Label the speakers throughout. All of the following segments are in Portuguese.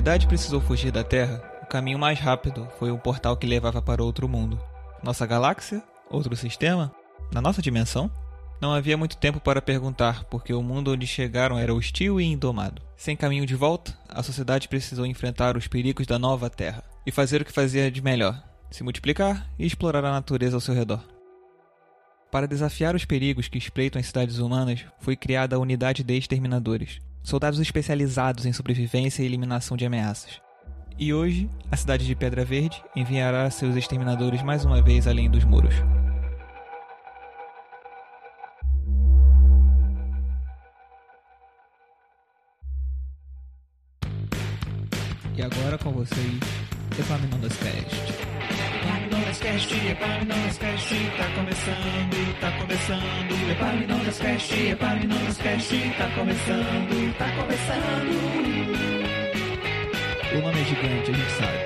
Speaker 1: humanidade precisou fugir da Terra, o caminho mais rápido foi um portal que levava para outro mundo. Nossa galáxia? Outro sistema? Na nossa dimensão? Não havia muito tempo para perguntar, porque o mundo onde chegaram era hostil e indomado. Sem caminho de volta, a sociedade precisou enfrentar os perigos da nova Terra e fazer o que fazia de melhor: se multiplicar e explorar a natureza ao seu redor. Para desafiar os perigos que espreitam as cidades humanas, foi criada a Unidade de Exterminadores, soldados especializados em sobrevivência e eliminação de ameaças. E hoje, a cidade de Pedra Verde enviará seus exterminadores mais uma vez além dos muros. E agora com vocês, Epaminondas Cast.
Speaker 2: Cast, Epaminondas Cast, tá começando, tá começando. Epaminondas Cast, Epaminondas Cast, tá começando, tá começando.
Speaker 1: O nome é gigante, a gente sabe.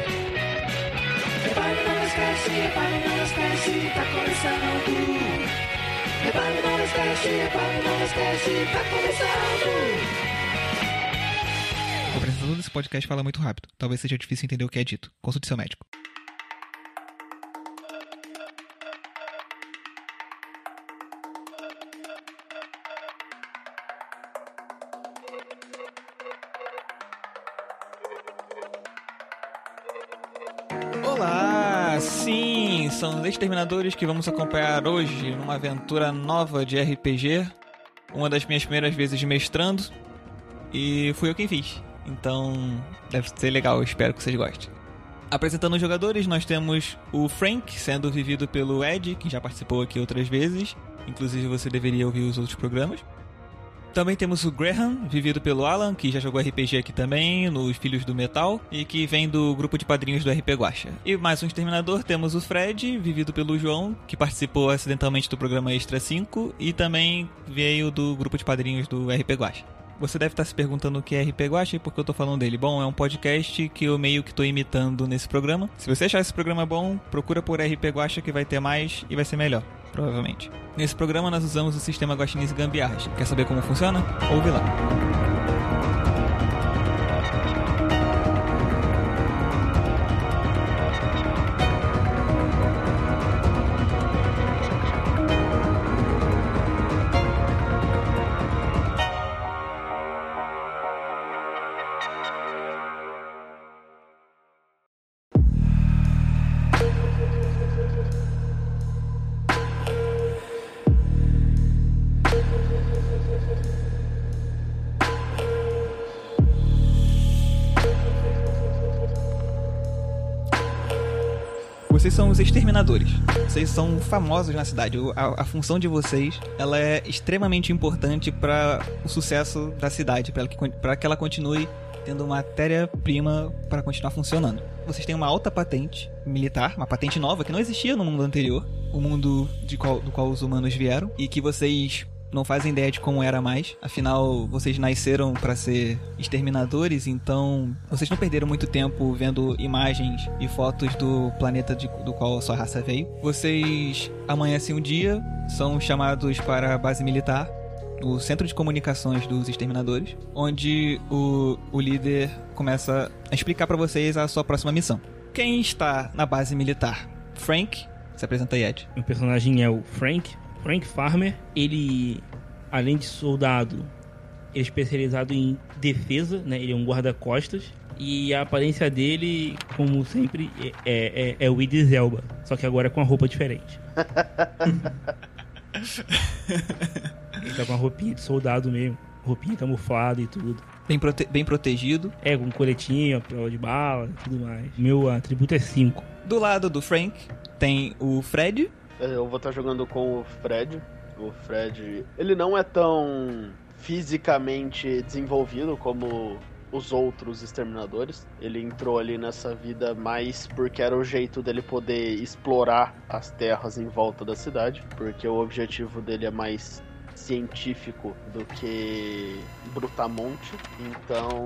Speaker 2: Epaminondas Cast, Epaminondas Cast, tá começando. Epaminondas Cast, Epaminondas Cast, tá começando.
Speaker 1: O apresentador desse podcast fala muito rápido. Talvez seja difícil entender o que é dito. Consulte seu médico. São exterminadores que vamos acompanhar hoje numa aventura nova de RPG. Uma das minhas primeiras vezes mestrando. E fui eu quem fiz. Então deve ser legal, espero que vocês gostem. Apresentando os jogadores, nós temos o Frank, sendo vivido pelo Ed, que já participou aqui outras vezes. Inclusive você deveria ouvir os outros programas. Também temos o Graham, vivido pelo Alan, que já jogou RPG aqui também, nos Filhos do Metal, e que vem do grupo de padrinhos do RP Guacha. E mais um exterminador, temos o Fred, vivido pelo João, que participou acidentalmente do programa Extra 5, e também veio do grupo de padrinhos do RP Guacha. Você deve estar se perguntando o que é RP Guacha e por que eu tô falando dele. Bom, é um podcast que eu meio que tô imitando nesse programa. Se você achar esse programa bom, procura por RP Guacha que vai ter mais e vai ser melhor, provavelmente. Nesse programa nós usamos o sistema Guaxinins Gambiarras. Quer saber como funciona? Ouve lá. Vocês são os exterminadores. Vocês são famosos na cidade. A, a função de vocês, ela é extremamente importante para o sucesso da cidade, para que ela continue tendo matéria-prima para continuar funcionando. Vocês têm uma alta patente militar, uma patente nova que não existia no mundo anterior, o mundo de qual- do qual os humanos vieram, e que vocês não fazem ideia de como era mais. Afinal, vocês nasceram para ser exterminadores, então vocês não perderam muito tempo vendo imagens e fotos do planeta de- do qual a sua raça veio. Vocês amanhecem um dia, são chamados para a base militar, o centro de comunicações dos exterminadores, onde o, o líder começa a explicar para vocês a sua próxima missão. Quem está na base militar? Frank, se apresenta aí, Ed.
Speaker 3: O personagem é o Frank, Frank Farmer. Ele, além de soldado, ele é especializado em defesa, né? Ele é um guarda-costas. E a aparência dele, como sempre, é, é, é o Idris Elba. Só que agora com a roupa diferente. ele tá com uma roupinha de soldado mesmo. Roupinha camuflada e tudo.
Speaker 1: Bem, prote- bem protegido.
Speaker 3: É, com coletinho, prova de bala e tudo mais. Meu atributo é 5.
Speaker 1: Do lado do Frank tem o Fred.
Speaker 4: Eu vou estar jogando com o Fred. O Fred, ele não é tão fisicamente desenvolvido como os outros exterminadores. Ele entrou ali nessa vida mais porque era o jeito dele poder explorar as terras em volta da cidade, porque o objetivo dele é mais científico do que brutamonte. Então,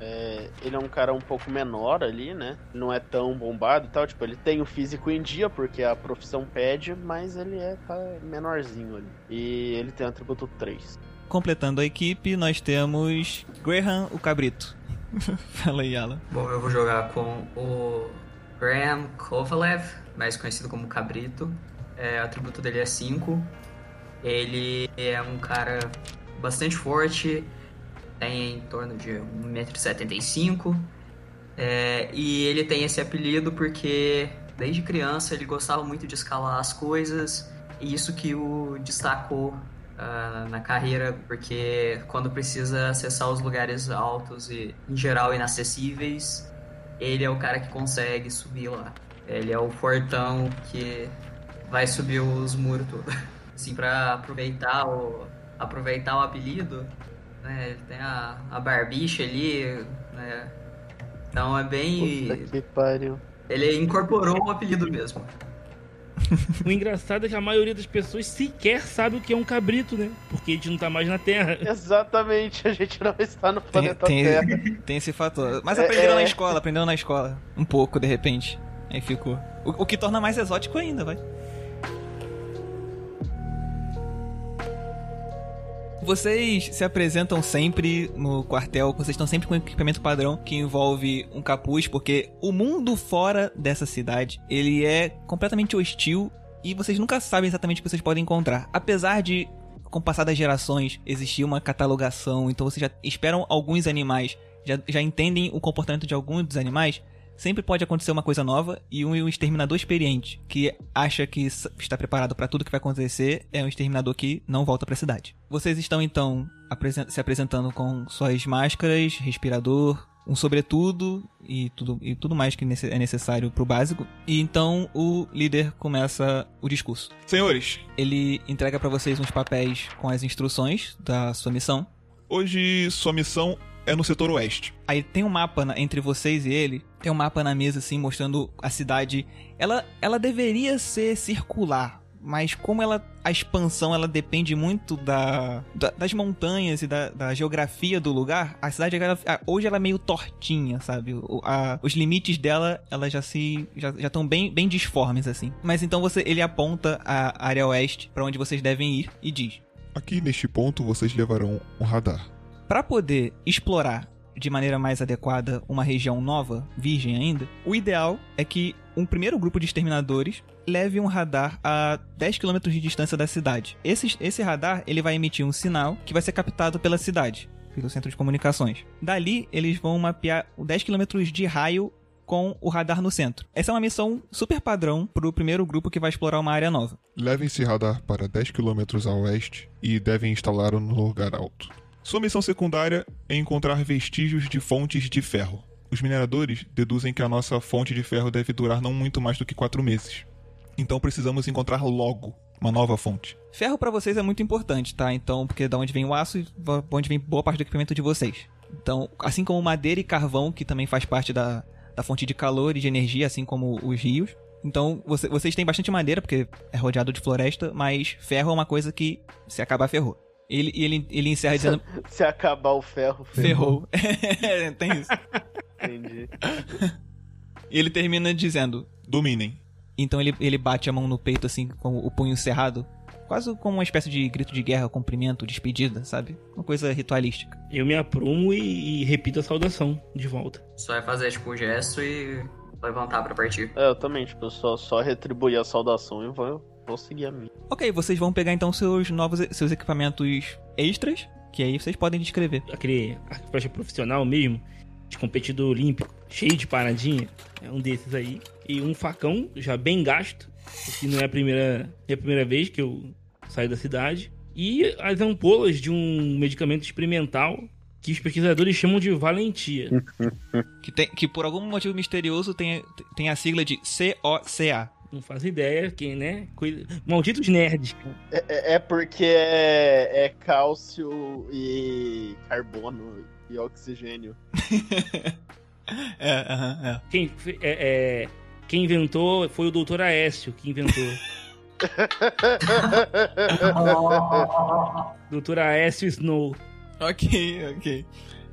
Speaker 4: é, ele é um cara um pouco menor ali, né? Não é tão bombado e tal. Tipo, ele tem o físico em dia, porque a profissão pede, mas ele é tá menorzinho ali. E ele tem o atributo 3.
Speaker 1: Completando a equipe, nós temos Graham, o Cabrito. Fala aí, Alan.
Speaker 5: Bom, eu vou jogar com o Graham Kovalev, mais conhecido como Cabrito. É, o atributo dele é 5. Ele é um cara bastante forte, tem em torno de 1,75m. É, e ele tem esse apelido porque desde criança ele gostava muito de escalar as coisas, e isso que o destacou ah, na carreira, porque quando precisa acessar os lugares altos e, em geral, inacessíveis, ele é o cara que consegue subir lá. Ele é o fortão que vai subir os muros todos. Assim, pra aproveitar o, aproveitar o apelido, né? Ele tem a, a barbicha ali, né? Então é bem.
Speaker 4: Puta que pariu.
Speaker 5: Ele incorporou o apelido mesmo.
Speaker 3: O engraçado é que a maioria das pessoas sequer sabe o que é um cabrito, né? Porque a gente não tá mais na Terra.
Speaker 4: Exatamente, a gente não está no
Speaker 1: Tem,
Speaker 4: planeta
Speaker 1: tem,
Speaker 4: Terra.
Speaker 1: tem esse fator. Mas
Speaker 4: É,
Speaker 1: aprenderam na
Speaker 4: é.
Speaker 1: escola, aprenderam na escola. Um pouco, de repente. Aí ficou. O, o que torna mais exótico ainda, vai. Vocês se apresentam sempre no quartel, vocês estão sempre com equipamento padrão que envolve um capuz, porque o mundo fora dessa cidade, ele é completamente hostil e vocês nunca sabem exatamente o que vocês podem encontrar. Apesar de, com o passar das gerações, existir uma catalogação, então vocês já esperam alguns animais, já, já entendem o comportamento de alguns dos animais, sempre pode acontecer uma coisa nova e um, um exterminador experiente que acha que está preparado para tudo que vai acontecer é um exterminador que não volta para a cidade. Vocês estão então apresen- se apresentando com suas máscaras, respirador, um sobretudo e tudo, e tudo mais que é necessário pro básico. E então o líder começa o discurso.
Speaker 6: Senhores,
Speaker 1: Ele entrega para vocês uns papéis com as instruções da sua missão.
Speaker 6: hoje sua missão é no setor oeste.
Speaker 1: Aí tem um mapa na- entre vocês e ele. Tem um mapa na mesa, assim, mostrando a cidade. Ela, ela deveria ser circular. Mas como ela, a expansão ela depende muito da, da- das montanhas e da, da geografia do lugar, a cidade ela- hoje ela é meio tortinha, sabe? O- a- os limites dela ela já se já estão bem, bem disformes assim. Mas então você ele aponta a área oeste para onde vocês devem ir e diz:
Speaker 6: Aqui neste ponto vocês levarão um radar.
Speaker 1: Para poder explorar de maneira mais adequada uma região nova, virgem ainda, o ideal é que um primeiro grupo de exterminadores leve um radar a 10 km de distância da cidade. Esse, esse radar ele vai emitir um sinal que vai ser captado pela cidade, pelo centro de comunicações. Dali, eles vão mapear o 10 km de raio com o radar no centro. Essa é uma missão super padrão para o primeiro grupo que vai explorar uma área nova.
Speaker 6: Levem esse radar para 10 km a oeste e devem instalá-lo no lugar alto. Sua missão secundária é encontrar vestígios de fontes de ferro. Os mineradores deduzem que a nossa fonte de ferro deve durar não muito mais do que 4 meses. Então precisamos encontrar logo uma nova fonte.
Speaker 1: Ferro pra vocês é muito importante, tá? Então, porque da onde vem o aço e va- onde vem boa parte do equipamento de vocês. Então, assim como madeira e carvão, que também faz parte da, da fonte de calor e de energia, assim como os rios. Então, você- vocês têm bastante madeira, porque é rodeado de floresta, mas ferro é uma coisa que, se acabar, ferrou. Ele, e ele, ele encerra dizendo:
Speaker 4: Se acabar o ferro, ferrou.
Speaker 1: ferrou. Tem isso.
Speaker 4: Entendi.
Speaker 1: E ele termina dizendo:
Speaker 6: Dominem.
Speaker 1: Então ele, ele bate a mão no peito, assim, com o punho cerrado. Quase como uma espécie de grito de guerra, cumprimento, despedida, sabe? Uma coisa ritualística.
Speaker 3: Eu me aprumo e, e repito a saudação de volta.
Speaker 5: Só vai fazer, tipo, um gesto e levantar pra partir.
Speaker 4: É, eu também, tipo, só, só retribuir a saudação e vou, vou seguir a minha.
Speaker 1: Ok, vocês vão pegar então seus novos seus equipamentos extras, que aí vocês podem descrever.
Speaker 3: Aquele arco flecha profissional mesmo, de competidor olímpico, cheio de paradinha. É um desses aí. E um facão, já bem gasto. Que não é a primeira, é a primeira vez que eu saio da cidade. E as ampolas de um medicamento experimental que os pesquisadores chamam de valentia.
Speaker 1: Que, tem, que por algum motivo misterioso tem, tem a sigla de COCA.
Speaker 3: Não faço ideia, quem, né? Malditos nerds.
Speaker 4: É, é- é porque é, é cálcio e carbono e oxigênio.
Speaker 1: É, aham, é.
Speaker 3: Quem, é, é, quem inventou foi o doutor Aécio que inventou. doutor Aécio Snow.
Speaker 1: Ok, ok.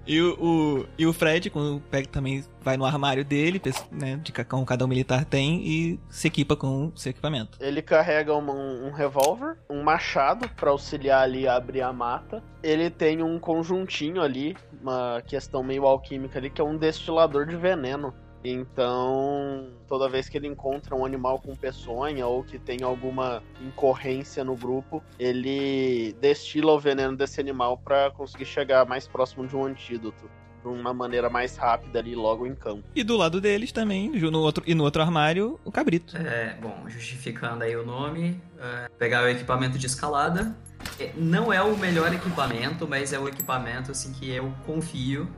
Speaker 1: E o, o- e o Fred com, pega, também vai no armário dele, né, de ca- como cada um militar tem, e se equipa com seu equipamento.
Speaker 4: Ele carrega um, um revólver, um machado pra auxiliar ali a abrir a mata. Ele tem um conjuntinho ali, uma questão meio alquímica ali, que é um destilador de veneno. Então, toda vez que ele encontra um animal com peçonha ou que tem alguma incorrência no grupo, ele destila o veneno desse animal pra conseguir chegar mais próximo de um antídoto. De uma maneira mais rápida ali, logo em campo.
Speaker 1: E do lado deles também, ju- no outro, e no outro armário, o cabrito.
Speaker 5: É, bom, justificando aí o nome, é, pegar o equipamento de escalada. É, Não é o melhor equipamento, mas é o equipamento assim que eu confio.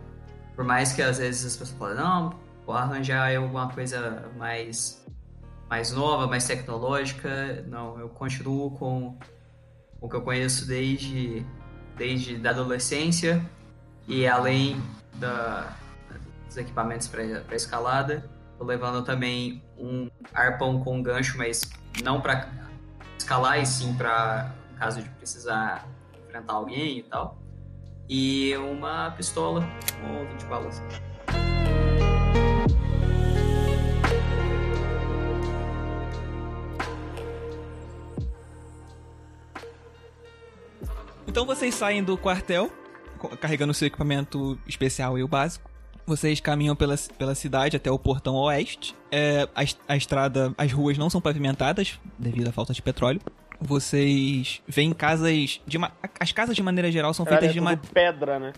Speaker 5: Por mais que às vezes as pessoas falem, não, vou arranjar aí alguma coisa mais, mais nova, mais tecnológica. Não, eu continuo com o que eu conheço desde, desde da adolescência. E além da, dos equipamentos para escalada, Tô levando também um arpão com gancho, mas não pra escalar, e sim no caso de precisar enfrentar alguém e tal. E uma pistola com 20 balas.
Speaker 1: Então vocês saem do quartel, carregando seu equipamento especial e o básico. Vocês caminham pela, pela cidade até o portão oeste. É, a, a estrada, as ruas não são pavimentadas devido à falta de petróleo. Vocês veem casas de ma- as casas de maneira geral são feitas
Speaker 4: é
Speaker 1: de madeira.
Speaker 4: pedra, né?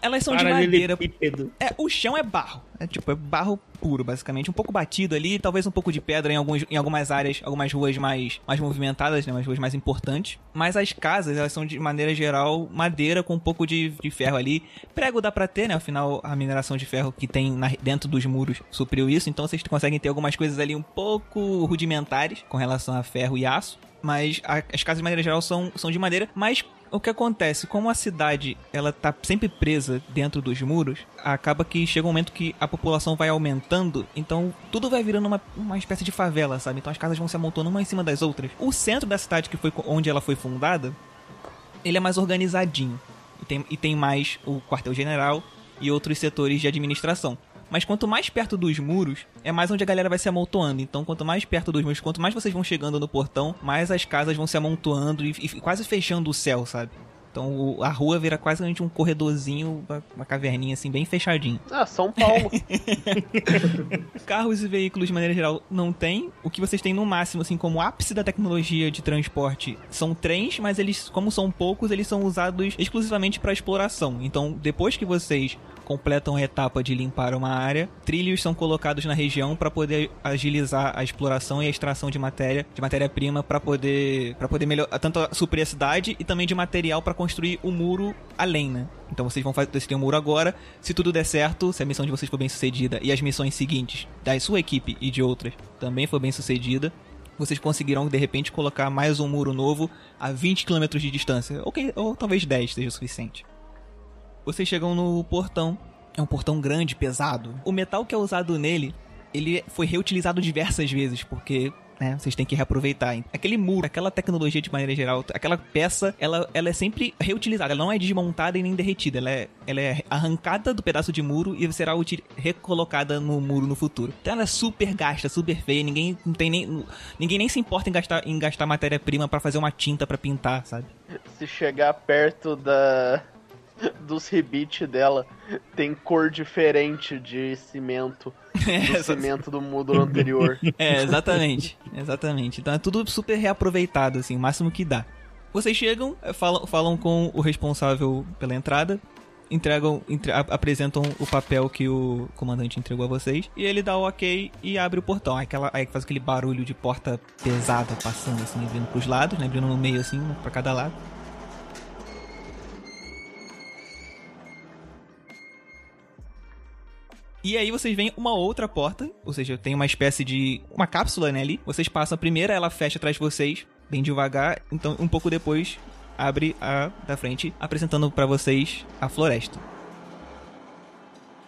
Speaker 1: Elas são de madeira.
Speaker 3: Paralelepípedo.
Speaker 1: É, o chão é barro. É tipo, é barro puro, basicamente. Um pouco batido ali, talvez um pouco de pedra em, alguns, em algumas áreas, algumas ruas mais, mais movimentadas, né? Umas ruas mais importantes. Mas as casas, elas são de maneira geral madeira com um pouco de, de ferro ali. Prego dá pra ter, né? Afinal, a mineração de ferro que tem na- dentro dos muros supriu isso. Então vocês conseguem ter algumas coisas ali um pouco rudimentares com relação a ferro e aço. Mas a- as casas de maneira geral são, são de madeira. Mas o que acontece? Como a cidade ela tá sempre presa dentro dos muros, acaba que chega um momento que a população vai aumentando, então tudo vai virando uma, uma espécie de favela, sabe? Então as casas vão se amontoando uma em cima das outras. O centro da cidade, que foi onde ela foi fundada, ele é mais organizadinho. E tem, e tem mais o quartel-general e outros setores de administração. Mas quanto mais perto dos muros, é mais onde a galera vai se amontoando. Então, quanto mais perto dos muros, quanto mais vocês vão chegando no portão, mais as casas vão se amontoando e, e quase fechando o céu, sabe? Então o- a rua vira quase um corredorzinho, uma, uma caverninha assim, bem fechadinho.
Speaker 4: Ah, São Paulo.
Speaker 1: Carros e veículos, de maneira geral, não tem. O que vocês têm no máximo, assim, como ápice da tecnologia de transporte, são trens, mas eles, como são poucos, eles são usados exclusivamente para exploração. Então, depois que vocês completam a etapa de limpar uma área, trilhos são colocados na região para poder agilizar a exploração e a extração de matéria, de matéria-prima para poder para poder melhorar tanto suprir a cidade e também de material para construir o muro além, né? Então vocês vão fazer decidir o muro agora. Se tudo der certo, se a missão de vocês for bem sucedida e as missões seguintes da sua equipe e de outras também for bem sucedida, vocês conseguirão de repente colocar mais um muro novo a 20 km de distância, ou, que- ou talvez 10 seja o suficiente. Vocês chegam no portão. É um portão grande, pesado. O metal que é usado nele, ele foi reutilizado diversas vezes, porque né, vocês têm que reaproveitar. Aquele muro, aquela tecnologia de maneira geral, aquela peça, ela, ela é sempre reutilizada. Ela não é desmontada e nem derretida. Ela é, ela é arrancada do pedaço de muro e será recolocada no muro no futuro. Então ela é super gasta, super feia. Ninguém não tem nem ninguém nem se importa em gastar em gastar matéria-prima pra fazer uma tinta pra pintar, sabe?
Speaker 4: Se chegar perto da dos ribites dela, tem cor diferente de cimento. Do cimento do módulo anterior.
Speaker 1: É, exatamente. Exatamente. Então é tudo super reaproveitado, assim, o máximo que dá. Vocês chegam, falam, falam com o responsável pela entrada, entregam, entre- apresentam o papel que o comandante entregou a vocês, e ele dá o ok e abre o portão. Aí, aquela, aí faz aquele barulho de porta pesada passando, assim, vindo pros lados, né? Vindo no meio, assim, pra cada lado. E aí vocês veem uma outra porta, ou seja, tem uma espécie de uma cápsula né, ali. Vocês passam a primeira, ela fecha atrás de vocês, bem devagar. Então, um pouco depois, abre a da frente, apresentando pra vocês a floresta.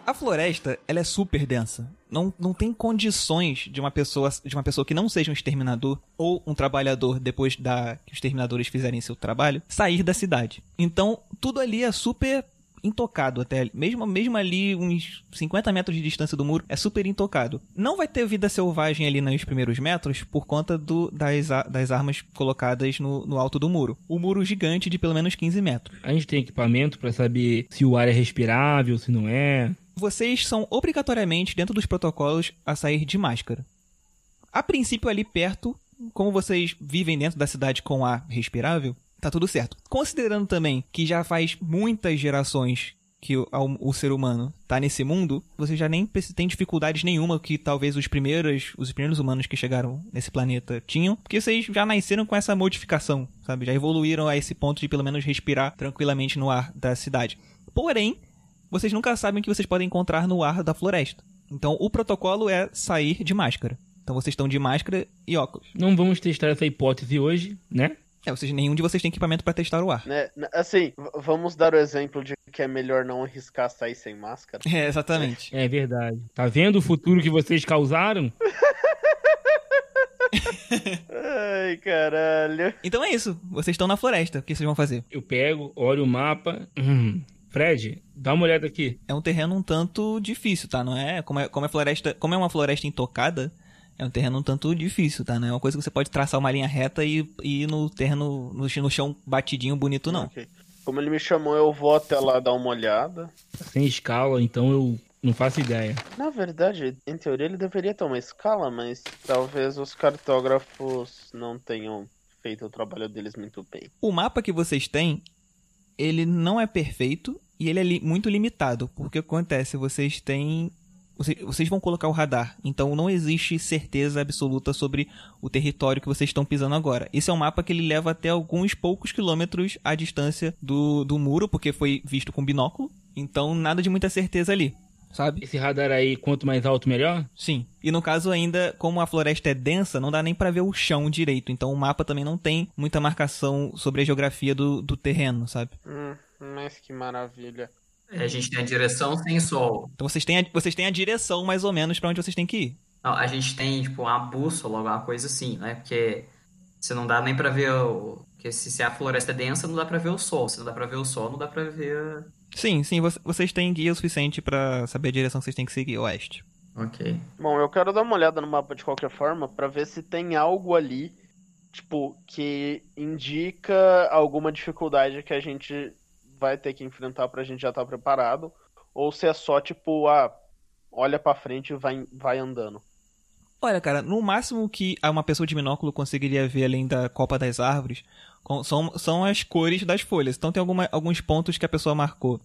Speaker 1: A floresta, ela é super densa. Não, não tem condições de uma pessoa de uma pessoa que não seja um exterminador ou um trabalhador depois da que os exterminadores fizerem seu trabalho sair da cidade. Então, tudo ali é super intocado até. Mesmo, mesmo ali, uns 50 metros de distância do muro, é super intocado. Não vai ter vida selvagem ali nos primeiros metros por conta do, das, das armas colocadas no, no alto do muro. O muro gigante de pelo menos 15 metros.
Speaker 3: A gente tem equipamento pra saber se o ar é respirável, se não é.
Speaker 1: Vocês são obrigatoriamente, dentro dos protocolos, a sair de máscara. A princípio, ali perto, como vocês vivem dentro da cidade com ar respirável, tá tudo certo. Considerando também que já faz muitas gerações que o, o ser humano tá nesse mundo, você já nem tem dificuldades nenhuma que talvez os primeiros, os primeiros humanos que chegaram nesse planeta tinham, porque vocês já nasceram com essa modificação, sabe? Já evoluíram a esse ponto de pelo menos respirar tranquilamente no ar da cidade. Porém, vocês nunca sabem o que vocês podem encontrar no ar da floresta. Então, o protocolo é sair de máscara. Então, vocês estão de máscara e óculos.
Speaker 3: Não vamos testar essa hipótese hoje, né?
Speaker 1: É, vocês, nenhum de vocês tem equipamento para testar o ar.
Speaker 4: Né? N- Assim, vamos dar o exemplo de que é melhor não arriscar sair sem máscara.
Speaker 1: É, exatamente.
Speaker 3: É verdade. Tá vendo o futuro que vocês causaram?
Speaker 4: Ai, caralho.
Speaker 1: Então é isso. Vocês estão na floresta. O que vocês vão fazer?
Speaker 3: Eu pego, olho o mapa. Hum. Fred, dá uma olhada aqui.
Speaker 1: É um terreno um tanto difícil, tá? Não é como é, como é floresta, como é uma floresta intocada, é um terreno um tanto difícil, tá? Não é uma coisa que você pode traçar uma linha reta e, e ir no terreno no, no chão batidinho bonito não.
Speaker 4: Ok. Como ele me chamou, eu vou até lá dar uma olhada.
Speaker 3: Sem escala, então eu não faço ideia.
Speaker 4: Na verdade, em teoria ele deveria ter uma escala, mas talvez os cartógrafos não tenham feito o trabalho deles muito bem.
Speaker 1: O mapa que vocês têm, ele não é perfeito e ele é li- muito limitado. Porque o que acontece? Vocês têm. Vocês, vão colocar o radar. Então não existe certeza absoluta sobre o território que vocês estão pisando agora. Esse é um mapa que ele leva até alguns poucos quilômetros à distância do, do muro, porque foi visto com binóculo. Então nada de muita certeza ali. Sabe?
Speaker 3: Esse radar aí, quanto mais alto, melhor?
Speaker 1: Sim. E no caso ainda, como a floresta é densa, não dá nem pra ver o chão direito. Então o mapa também não tem muita marcação sobre a geografia do, do terreno, sabe?
Speaker 4: Hum, mas que maravilha.
Speaker 5: É, a gente tem a direção sem sol.
Speaker 1: Então vocês têm a, vocês têm a direção mais ou menos pra onde vocês têm que ir.
Speaker 5: Não, a gente tem, tipo, uma bússola, alguma coisa assim, né? Porque você não dá nem pra ver o... Porque se, se a floresta é densa, não dá pra ver o sol. Se não dá pra ver o sol, não dá pra ver...
Speaker 1: Sim, sim, vo- vocês têm guia o suficiente pra saber a direção que vocês têm que seguir, oeste.
Speaker 5: Ok.
Speaker 4: Bom, eu quero dar uma olhada no mapa de qualquer forma pra ver se tem algo ali, tipo, que indica alguma dificuldade que a gente vai ter que enfrentar pra gente já estar preparado, ou se é só tipo, ah, olha pra frente e vai, vai andando.
Speaker 1: Olha, cara, no máximo que uma pessoa de binóculo conseguiria ver além da copa das árvores são, são as cores das folhas. Então tem alguma, alguns pontos que a pessoa marcou,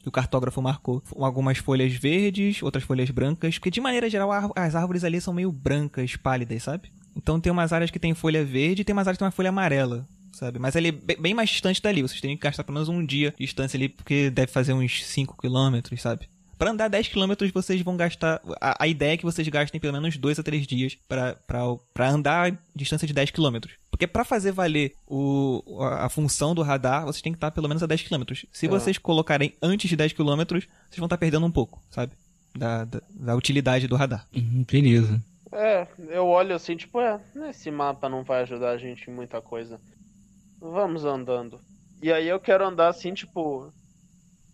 Speaker 1: que o cartógrafo marcou. Algumas folhas verdes, outras folhas brancas, porque de maneira geral as árvores ali são meio brancas, pálidas, sabe? Então tem umas áreas que tem folha verde e tem umas áreas que tem uma folha amarela, sabe? Mas ali bem, bem mais distante dali, vocês têm que gastar pelo menos um dia de distância ali, porque deve fazer uns 5 quilômetros, sabe? Pra andar 10 km vocês vão gastar. A, a ideia é que vocês gastem pelo menos 2 a 3 dias pra andar a distância de 10 km. Porque pra fazer valer o, a, a função do radar, vocês têm que estar pelo menos a 10 km. Se
Speaker 4: Ah.
Speaker 1: vocês colocarem antes de 10 km, vocês vão estar perdendo um pouco, sabe? Da, da, da utilidade do radar.
Speaker 3: Uhum, beleza.
Speaker 4: É, eu olho assim, tipo, é, esse mapa não vai ajudar a gente em muita coisa. Vamos andando. E aí eu quero andar assim, tipo.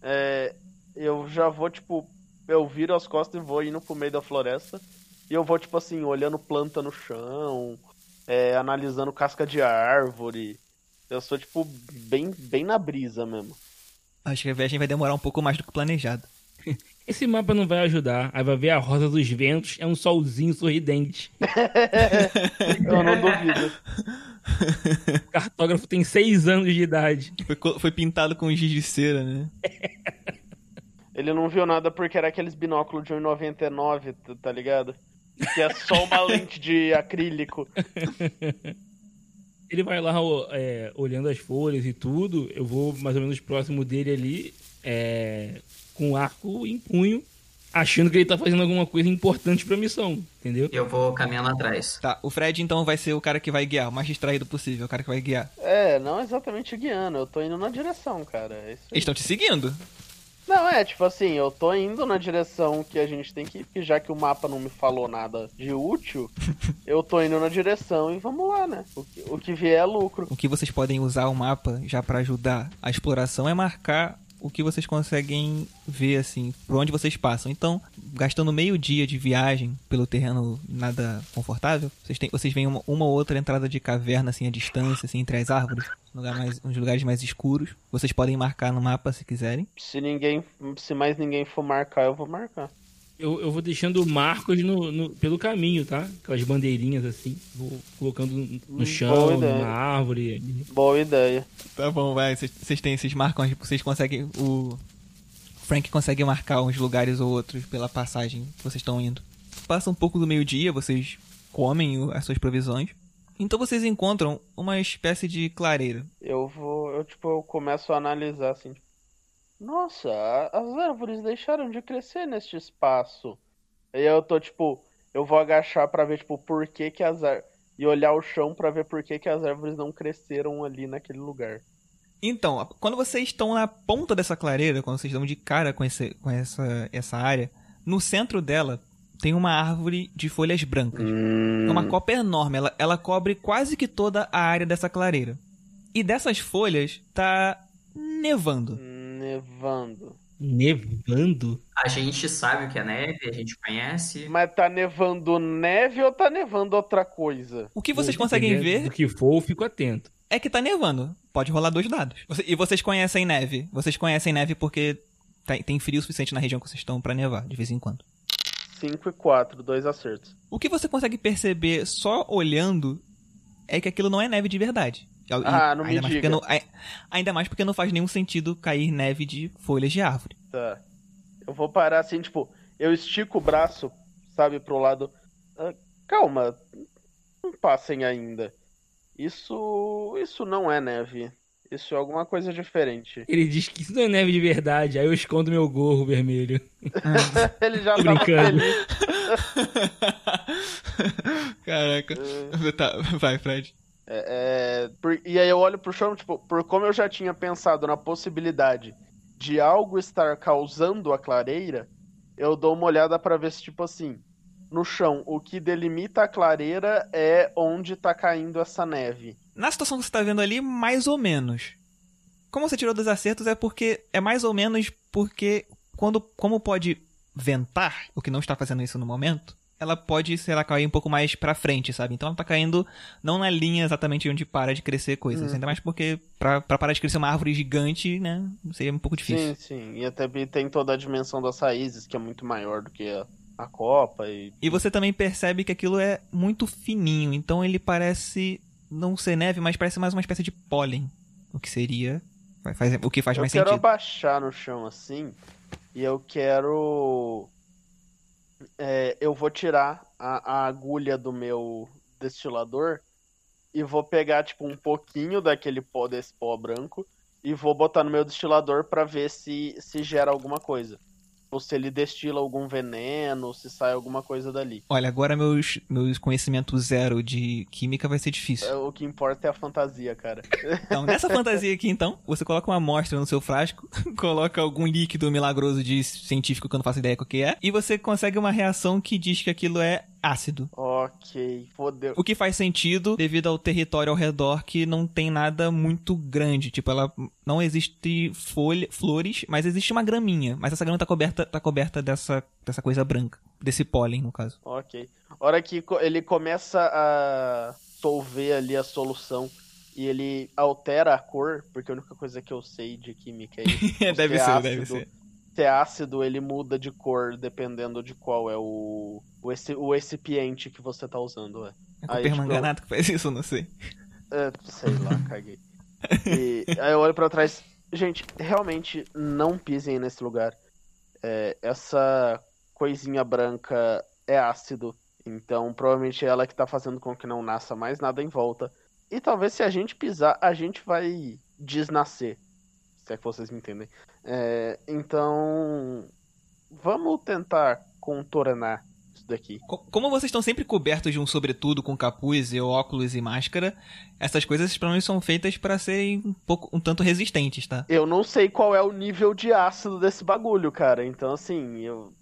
Speaker 4: É, eu já vou, tipo, eu viro as costas e vou indo pro meio da floresta. E eu vou, tipo assim, olhando planta no chão, é, analisando casca de árvore. Eu sou, tipo, bem, bem na brisa mesmo.
Speaker 1: Acho que a viagem vai demorar um pouco mais do que planejado.
Speaker 3: Esse mapa não vai ajudar. Aí vai ver a rosa dos ventos, é um solzinho sorridente.
Speaker 4: Eu não duvido.
Speaker 3: O cartógrafo tem seis anos de idade.
Speaker 1: Foi, foi pintado com giz de cera, né?
Speaker 4: Ele não viu nada porque era aqueles binóculos de 1,99, tá- tá ligado? Que é só uma lente de acrílico.
Speaker 3: Ele vai lá é, olhando as folhas e tudo. Eu vou mais ou menos próximo dele ali, é, com o arco em punho, achando que ele tá fazendo alguma coisa importante pra missão, entendeu?
Speaker 5: Eu vou caminhando atrás.
Speaker 1: Tá, o Fred então vai ser o cara que vai guiar, o mais distraído possível, o cara que vai guiar.
Speaker 4: É, não exatamente guiando, eu tô indo na direção, cara. É.
Speaker 1: Eles estão te seguindo.
Speaker 4: Não, é, tipo assim, eu tô indo na direção que a gente tem que ir, porque já que o mapa não me falou nada de útil, eu tô indo na direção e vamos lá, né? O que, o que vier é lucro.
Speaker 1: O que vocês podem usar o mapa já pra ajudar a exploração é marcar o que vocês conseguem ver, assim, por onde vocês passam. Então, gastando meio dia de viagem pelo terreno nada confortável, vocês, têm, vocês veem uma, uma ou outra entrada de caverna, assim, à distância, assim, entre as árvores, lugar mais, uns lugares mais escuros. Vocês podem marcar no mapa se quiserem.
Speaker 4: Se ninguém. Se mais ninguém for marcar, eu vou marcar.
Speaker 3: Eu, eu vou deixando marcos no, no- pelo caminho, tá? Aquelas bandeirinhas assim. Vou colocando no chão, numa árvore.
Speaker 4: Boa ideia.
Speaker 1: Tá bom, vai. Vocês- têm, vocês marcam, vocês conseguem. O Frank consegue marcar uns lugares ou outros pela passagem que vocês estão indo. Passa um pouco do meio-dia, vocês comem as suas provisões. Então vocês encontram uma espécie de clareira.
Speaker 4: Eu vou. Eu, tipo, eu começo a analisar assim. tipo, Nossa, as árvores deixaram de crescer neste espaço. Aí eu tô, tipo. Eu vou agachar pra ver, tipo, por que que as árvores. E olhar o chão pra ver por que que as árvores não cresceram ali naquele lugar.
Speaker 1: Então, quando vocês estão na ponta dessa clareira, quando vocês dão de cara com, esse, com essa, essa área, no centro dela tem uma árvore de folhas brancas. É uma copa enorme, ela, ela cobre quase que toda a área dessa clareira. E dessas folhas tá nevando.
Speaker 4: Nevando.
Speaker 3: Nevando?
Speaker 5: A gente sabe o que é neve, a gente conhece.
Speaker 4: Mas tá nevando neve ou tá nevando outra coisa?
Speaker 1: O que vocês conseguem ver
Speaker 3: Do que for, eu fico atento.
Speaker 1: é que tá nevando. Pode rolar dois dados. E vocês conhecem neve. Vocês conhecem neve porque tem, tem frio o suficiente na região que vocês estão pra nevar, de vez em quando.
Speaker 4: 5 e 4, dois acertos.
Speaker 1: O que você consegue perceber só olhando é que aquilo não é neve de verdade. E-
Speaker 4: Ah, não me
Speaker 1: ainda mais
Speaker 4: diga.
Speaker 1: porque não- ai- ainda mais porque não faz nenhum sentido cair neve de folhas de árvore.
Speaker 4: Tá. Eu vou parar assim, tipo, eu estico o braço, sabe, pro lado. Ah, calma, não passem ainda. Isso. Isso não é neve. Isso é alguma coisa diferente.
Speaker 3: Ele diz que isso não é neve de verdade, aí eu escondo meu gorro vermelho.
Speaker 4: Ele já tava
Speaker 3: brincando.
Speaker 4: feliz.
Speaker 1: Caraca. Tá, vai, Fred.
Speaker 4: É, é, por- e aí eu olho pro chão, tipo, por como eu já tinha pensado na possibilidade de algo estar causando a clareira, eu dou uma olhada pra ver se, tipo assim, no chão, o que delimita a clareira é onde tá caindo essa neve.
Speaker 1: Na situação que você tá vendo ali, mais ou menos. Como você tirou dos acertos é porque. É mais ou menos porque. Quando, como pode ventar, o que não está fazendo isso no momento, ela pode, sei lá, cair um pouco mais pra frente, sabe? Então ela tá caindo não na linha exatamente onde para de crescer coisas. Ainda mais porque pra, pra parar de crescer uma árvore gigante, né? Seria um pouco difícil.
Speaker 4: Sim, sim. E até tem toda a dimensão das raízes, que é muito maior do que a, a copa. E...
Speaker 1: E você também percebe que aquilo é muito fininho, então ele parece não ser neve, mas parece mais uma espécie de pólen. O que seria. faz- o que faz
Speaker 4: eu
Speaker 1: mais
Speaker 4: quero
Speaker 1: sentido.
Speaker 4: abaixar no chão assim. E eu quero. É, eu vou tirar a, a agulha do meu destilador e vou pegar, tipo, um pouquinho daquele pó desse pó branco e vou botar no meu destilador pra ver se, se gera alguma coisa. Ou se ele destila algum veneno, se sai alguma coisa dali.
Speaker 1: Olha, agora meus, meus conhecimentos zero de química vai ser difícil.
Speaker 4: É, O que importa é a fantasia, cara.
Speaker 1: Então, nessa fantasia aqui, então, você coloca uma amostra no seu frasco, coloca algum líquido milagroso de científico que eu não faço ideia qual que é, e você consegue uma reação que diz que aquilo é ácido.
Speaker 4: ok, fodeu.
Speaker 1: O que faz sentido devido ao território ao redor que não tem nada muito grande. Tipo, ela não existe folha, flores, mas existe uma graminha. Mas essa grama tá coberta, tá coberta dessa, dessa coisa branca. Desse pólen, no caso.
Speaker 4: Ok. hora que ele começa a solver ali a solução e ele altera a cor, porque a única coisa que eu sei de química é isso.
Speaker 1: É, deve
Speaker 4: Se
Speaker 1: ser,
Speaker 4: ácido-
Speaker 1: deve ser.
Speaker 4: Se é ácido, ele muda de cor dependendo de qual é o, o, esse- o recipiente que você tá usando. É.
Speaker 1: É
Speaker 4: Aí,
Speaker 1: o
Speaker 4: tipo,
Speaker 1: permanganato que faz isso, não sei.
Speaker 4: É, sei lá, caguei. E aí eu olho pra trás. Gente, realmente não pisem nesse lugar. É, essa coisinha branca é ácido. Então provavelmente é ela que tá fazendo com que não nasça mais nada em volta. E talvez se a gente pisar, a gente vai desnascer. Se é que vocês me entendem. É, então. Vamos tentar contornar isso daqui.
Speaker 1: Co- Como vocês estão sempre cobertos de um sobretudo com capuz e óculos e máscara, essas coisas pelo menos são feitas para serem um pouco um tanto resistentes, tá?
Speaker 4: Eu não sei qual é o nível de ácido desse bagulho, cara. Então, assim, eu.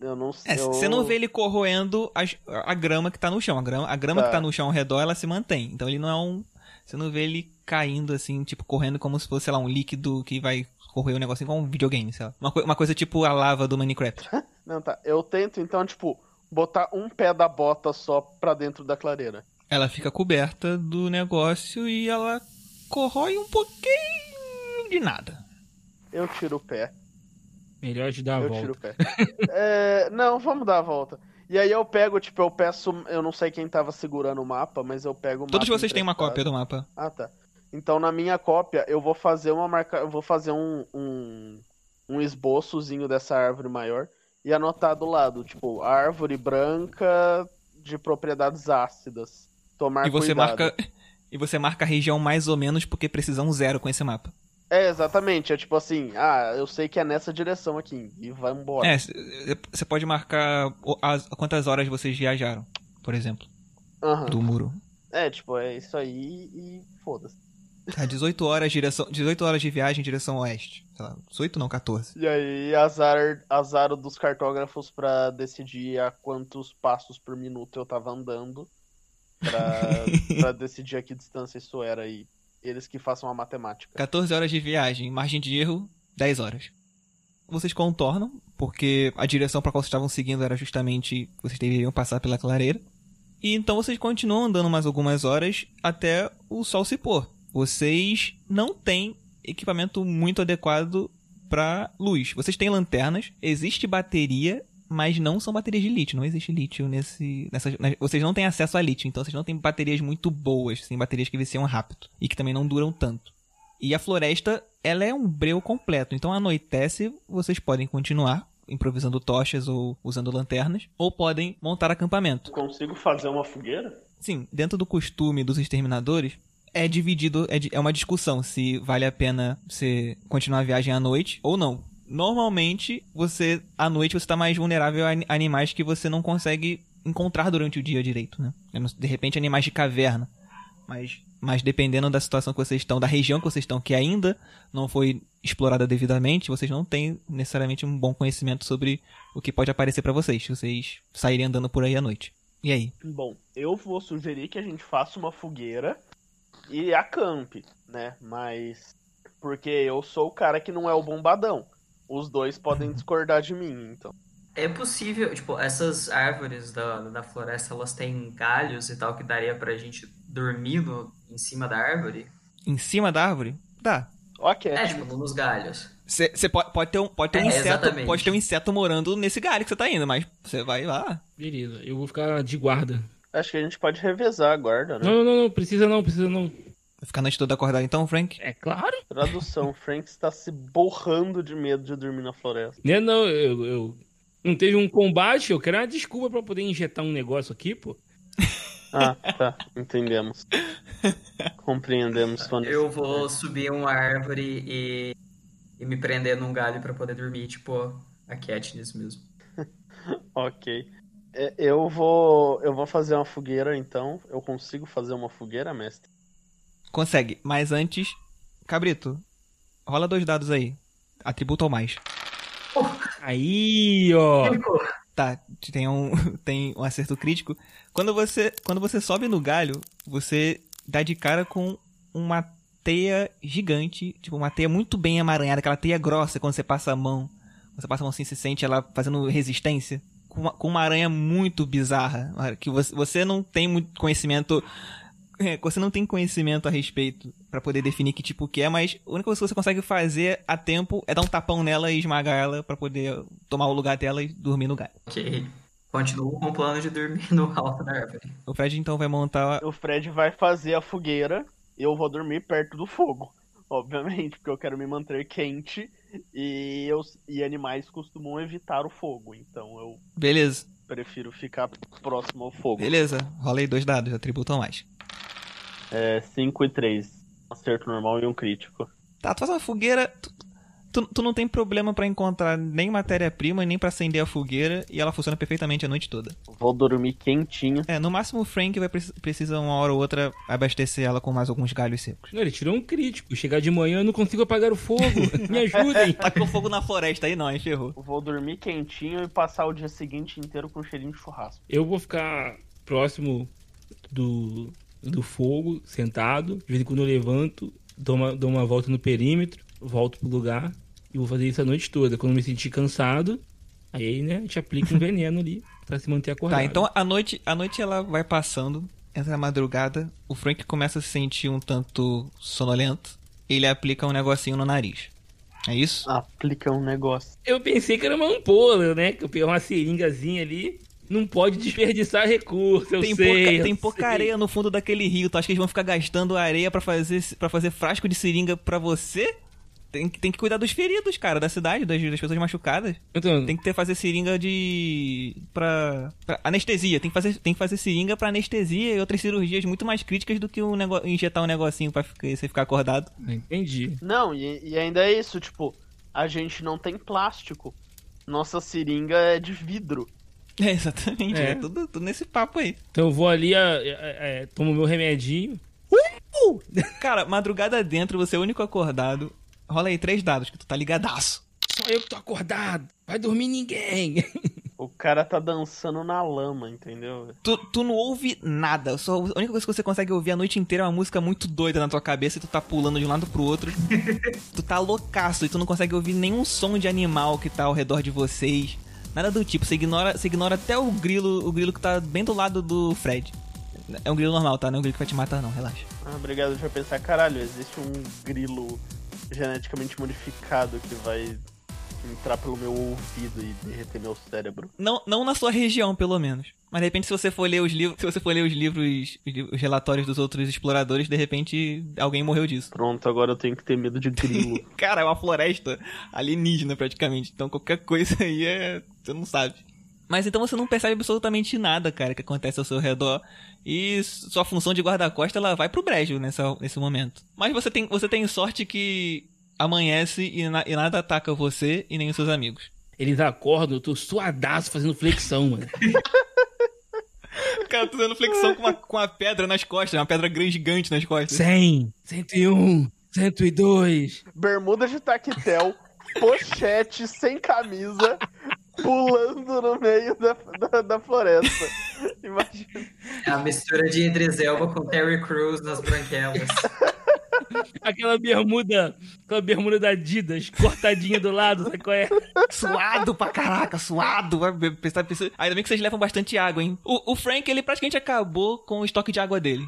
Speaker 4: Eu não sei.
Speaker 1: É, você não vê ele corroendo as- a grama que tá no chão. A grama, a grama
Speaker 4: Tá.
Speaker 1: que tá no chão ao redor, ela se mantém. Então ele não é um. Você não vê ele caindo assim, tipo, correndo como se fosse, sei lá, um líquido que vai correr um negocinho como um videogame, sei lá. Uma, coi- uma coisa tipo a lava do Minecraft.
Speaker 4: Não, tá. Eu tento, então, tipo, botar um pé da bota só pra dentro da clareira.
Speaker 1: Ela fica coberta do negócio e ela corrói um pouquinho de nada.
Speaker 4: Eu tiro o pé.
Speaker 3: Melhor de dar a
Speaker 4: eu
Speaker 3: volta.
Speaker 4: tiro o pé. É, não, vamos dar a volta. E aí eu pego, tipo, eu peço. Eu não sei quem tava segurando o mapa, mas eu pego o
Speaker 1: Todos vocês têm uma cópia do mapa.
Speaker 4: Ah, tá. Então na minha cópia eu vou fazer uma marca. Eu vou fazer um, um, um esboçozinho dessa árvore maior e anotar do lado, tipo, árvore branca de propriedades ácidas. Tomar
Speaker 1: E você
Speaker 4: cuidado.
Speaker 1: marca. E você marca a região mais ou menos porque precisam zero com esse mapa.
Speaker 4: É, exatamente. É tipo assim, ah, eu sei que é nessa direção aqui. E vai embora.
Speaker 1: É, você pode marcar as- quantas horas vocês viajaram, por exemplo,
Speaker 4: Aham.
Speaker 1: do muro.
Speaker 4: É, tipo, é isso aí e foda-se.
Speaker 1: Tá, 18 horas, direção, 18 horas de viagem em direção oeste. Sei lá, 18 não, 14.
Speaker 4: E aí, azar, azar dos cartógrafos pra decidir a quantos passos por minuto eu tava andando. Pra, pra decidir a que distância isso era e eles que façam a matemática.
Speaker 1: 14 horas de viagem, margem de erro, 10 horas. Vocês contornam, porque a direção para qual vocês estavam seguindo era justamente vocês deveriam passar pela clareira. E então vocês continuam andando mais algumas horas até o sol se pôr. Vocês não têm equipamento muito adequado para luz. Vocês têm lanternas, existe bateria, mas não são baterias de lítio. Não existe lítio nesse. Nessas, nas- vocês não têm acesso a lítio, então vocês não têm baterias muito boas, assim, baterias que viciam rápido e que também não duram tanto. E a floresta, ela é um breu completo. Então anoitece, vocês podem continuar improvisando tochas ou usando lanternas, ou podem montar acampamento.
Speaker 4: Consigo fazer uma fogueira?
Speaker 1: Sim, dentro do costume dos exterminadores, é dividido, é, é uma discussão se vale a pena você continuar a viagem à noite ou não. Normalmente, você à noite você tá mais vulnerável a ani- animais que você não consegue encontrar durante o dia direito, né? De repente, animais de caverna. Mas, mas dependendo da situação que vocês estão, da região que vocês estão, que ainda não foi explorada devidamente, vocês não têm necessariamente um bom conhecimento sobre o que pode aparecer pra vocês, vocês saírem andando por aí à noite. E aí?
Speaker 4: Bom, eu vou sugerir que a gente faça uma fogueira e acampe, né? Mas. Porque eu sou o cara que não é o bombadão. Os dois podem discordar de mim, então.
Speaker 5: É possível, tipo, essas árvores da, da floresta, elas têm galhos e tal que daria pra gente dormir no, em cima da árvore?
Speaker 1: Em cima da árvore? Dá.
Speaker 4: Ok.
Speaker 5: É, tipo, nos galhos.
Speaker 1: Você pode, pode ter um, pode ter um
Speaker 5: É,
Speaker 1: inseto,
Speaker 5: exatamente.
Speaker 1: pode ter um inseto morando nesse galho que você tá indo, mas você vai lá.
Speaker 3: Beleza, eu vou ficar de guarda.
Speaker 4: Acho que a gente pode revezar a guarda, né?
Speaker 3: Não, não, não, precisa não, precisa não.
Speaker 1: Vai ficar a noite toda acordado então, Frank?
Speaker 3: É claro.
Speaker 4: Tradução, Frank está se borrando de medo de dormir na floresta.
Speaker 3: Né, não, eu, eu- Não teve um combate, eu quero uma desculpa pra poder injetar um negócio aqui, pô.
Speaker 4: Ah, tá. Entendemos. Compreendemos sua
Speaker 5: Eu vou subir uma árvore e, e me prender num galho pra poder dormir, tipo, a Katniss mesmo.
Speaker 4: Ok. É, Eu vou, eu vou fazer uma fogueira, então. Eu consigo fazer uma fogueira, mestre?
Speaker 1: Consegue, mas antes. Cabrito, rola dois dados aí. Atributo ou mais.
Speaker 3: Aí, ó.
Speaker 1: Tá, tem um, tem um acerto crítico. Quando você, quando você sobe no galho, você dá de cara com uma teia gigante, tipo uma teia muito bem amaranhada, aquela teia grossa quando você passa a mão. Você passa a mão assim, você sente ela fazendo resistência. Com uma, com uma aranha muito bizarra, que você, você não tem muito conhecimento. É, Você não tem conhecimento a respeito pra poder definir que tipo que é, mas a única coisa que você consegue fazer a tempo é dar um tapão nela e esmagar ela pra poder tomar o lugar dela e dormir no galho.
Speaker 5: Ok. Continuo com o plano de dormir no alto da árvore.
Speaker 1: O Fred então vai montar.
Speaker 4: O Fred vai fazer a fogueira e eu vou dormir perto do fogo. Obviamente, porque eu quero me manter quente e, eu, e animais costumam evitar o fogo. Então eu
Speaker 1: Beleza,
Speaker 4: prefiro ficar próximo ao fogo.
Speaker 1: beleza. Rola aí dois dados, atributam mais.
Speaker 4: É 5 e 3. Um acerto normal e um crítico.
Speaker 1: Tá, tu faz uma fogueira. Tu, tu, tu não tem problema pra encontrar nem matéria-prima, nem pra acender a fogueira, e ela funciona perfeitamente a noite toda.
Speaker 4: Vou dormir quentinho.
Speaker 1: É, no máximo o Frank vai precis- precisa uma hora ou outra abastecer ela com mais alguns galhos secos.
Speaker 3: Não, ele tirou um crítico. Chegar de manhã eu não consigo apagar o fogo. Me ajudem.
Speaker 1: Tá com fogo na floresta aí não, aí ferrou.
Speaker 4: Vou dormir quentinho e passar o dia seguinte inteiro com cheirinho de churrasco.
Speaker 3: Eu vou ficar próximo do do fogo, sentado. De vez em quando eu levanto, dou uma, dou uma volta no perímetro, volto pro lugar e vou fazer isso a noite toda. Quando eu me sentir cansado, aí, né, a gente aplica um veneno ali pra se manter acordado.
Speaker 1: Tá, então a noite, a noite ela vai passando, essa madrugada, o Frank começa a se sentir um tanto sonolento. Ele aplica um negocinho no nariz. É isso?
Speaker 4: Aplica um negócio.
Speaker 3: Eu pensei que era uma ampola, né? Que eu peguei uma seringazinha ali. Não pode desperdiçar recurso, eu
Speaker 1: tem
Speaker 3: sei.
Speaker 1: pouca,
Speaker 3: eu
Speaker 1: tem pouca
Speaker 3: sei.
Speaker 1: areia no fundo daquele rio. Tu acha que eles vão ficar gastando areia pra fazer, pra fazer frasco de seringa pra você? Tem, que- tem que cuidar dos feridos, cara, da cidade, das, das pessoas machucadas.
Speaker 3: Então,
Speaker 1: Tem que ter fazer seringa de. pra. pra anestesia. Tem que, fazer, tem que fazer seringa pra anestesia e outras cirurgias muito mais críticas do que um nego, injetar um negocinho pra ficar- você ficar acordado.
Speaker 3: entendi.
Speaker 4: Não, e, e ainda é isso, tipo, a gente não tem plástico. Nossa seringa é de vidro.
Speaker 1: É, exatamente. É,
Speaker 3: É.
Speaker 1: tudo, tudo nesse papo aí.
Speaker 3: Então eu vou ali, a, a- a- tomo meu remedinho.
Speaker 1: Cara, madrugada dentro, você é o único acordado. Rola aí três dados, que tu tá ligadaço.
Speaker 3: Só eu que tô acordado. Vai dormir ninguém.
Speaker 4: O cara tá dançando na lama, entendeu?
Speaker 1: Tu, tu não ouve nada. Só, a única coisa que você consegue ouvir a noite inteira é uma música muito doida na tua cabeça e tu tá pulando de um lado pro outro. tu tá loucaço e tu não consegue ouvir nenhum som de animal que tá ao redor de vocês. Nada do tipo. Você ignora, você ignora até o grilo, o grilo que tá bem do lado do Fred. É um grilo normal, tá? Não é um grilo que vai te matar, não. Relaxa.
Speaker 4: Ah, obrigado por pensar, caralho, existe um grilo geneticamente modificado que vai entrar pelo meu ouvido e derreter meu cérebro.
Speaker 1: Não, não na sua região, pelo menos. Mas de repente, se você for ler os livros, se você for ler os livros, os relatórios dos outros exploradores, de repente alguém morreu disso.
Speaker 4: Pronto, agora eu tenho que ter medo de grilo.
Speaker 1: Cara, é uma floresta alienígena praticamente. Então qualquer coisa aí é. Você não sabe. Mas então você não percebe absolutamente nada, cara, que acontece ao seu redor. E sua função de guarda-costa ela vai pro brejo nessa, nesse momento. Mas você tem, você tem sorte que amanhece e, na- e nada ataca você e nem os seus amigos.
Speaker 3: Eles acordam, eu tô suadaço fazendo flexão, mano.
Speaker 1: O cara tá dando flexão com uma, com uma pedra nas costas, uma pedra grande gigante nas costas.
Speaker 3: 100, 101, 102.
Speaker 4: Bermuda de taquetel, pochete, sem camisa, pulando no meio da, da, da floresta. Imagina.
Speaker 5: É a mistura de Idris Elba com Terry Crews nas branquelas.
Speaker 3: Aquela bermuda, aquela bermuda da Adidas, cortadinha do lado, sabe qual é?
Speaker 1: Suado pra caraca, suado. Pensar, pensar. Ainda bem que vocês levam bastante água, hein? O, o Frank, ele praticamente acabou com o estoque de água dele.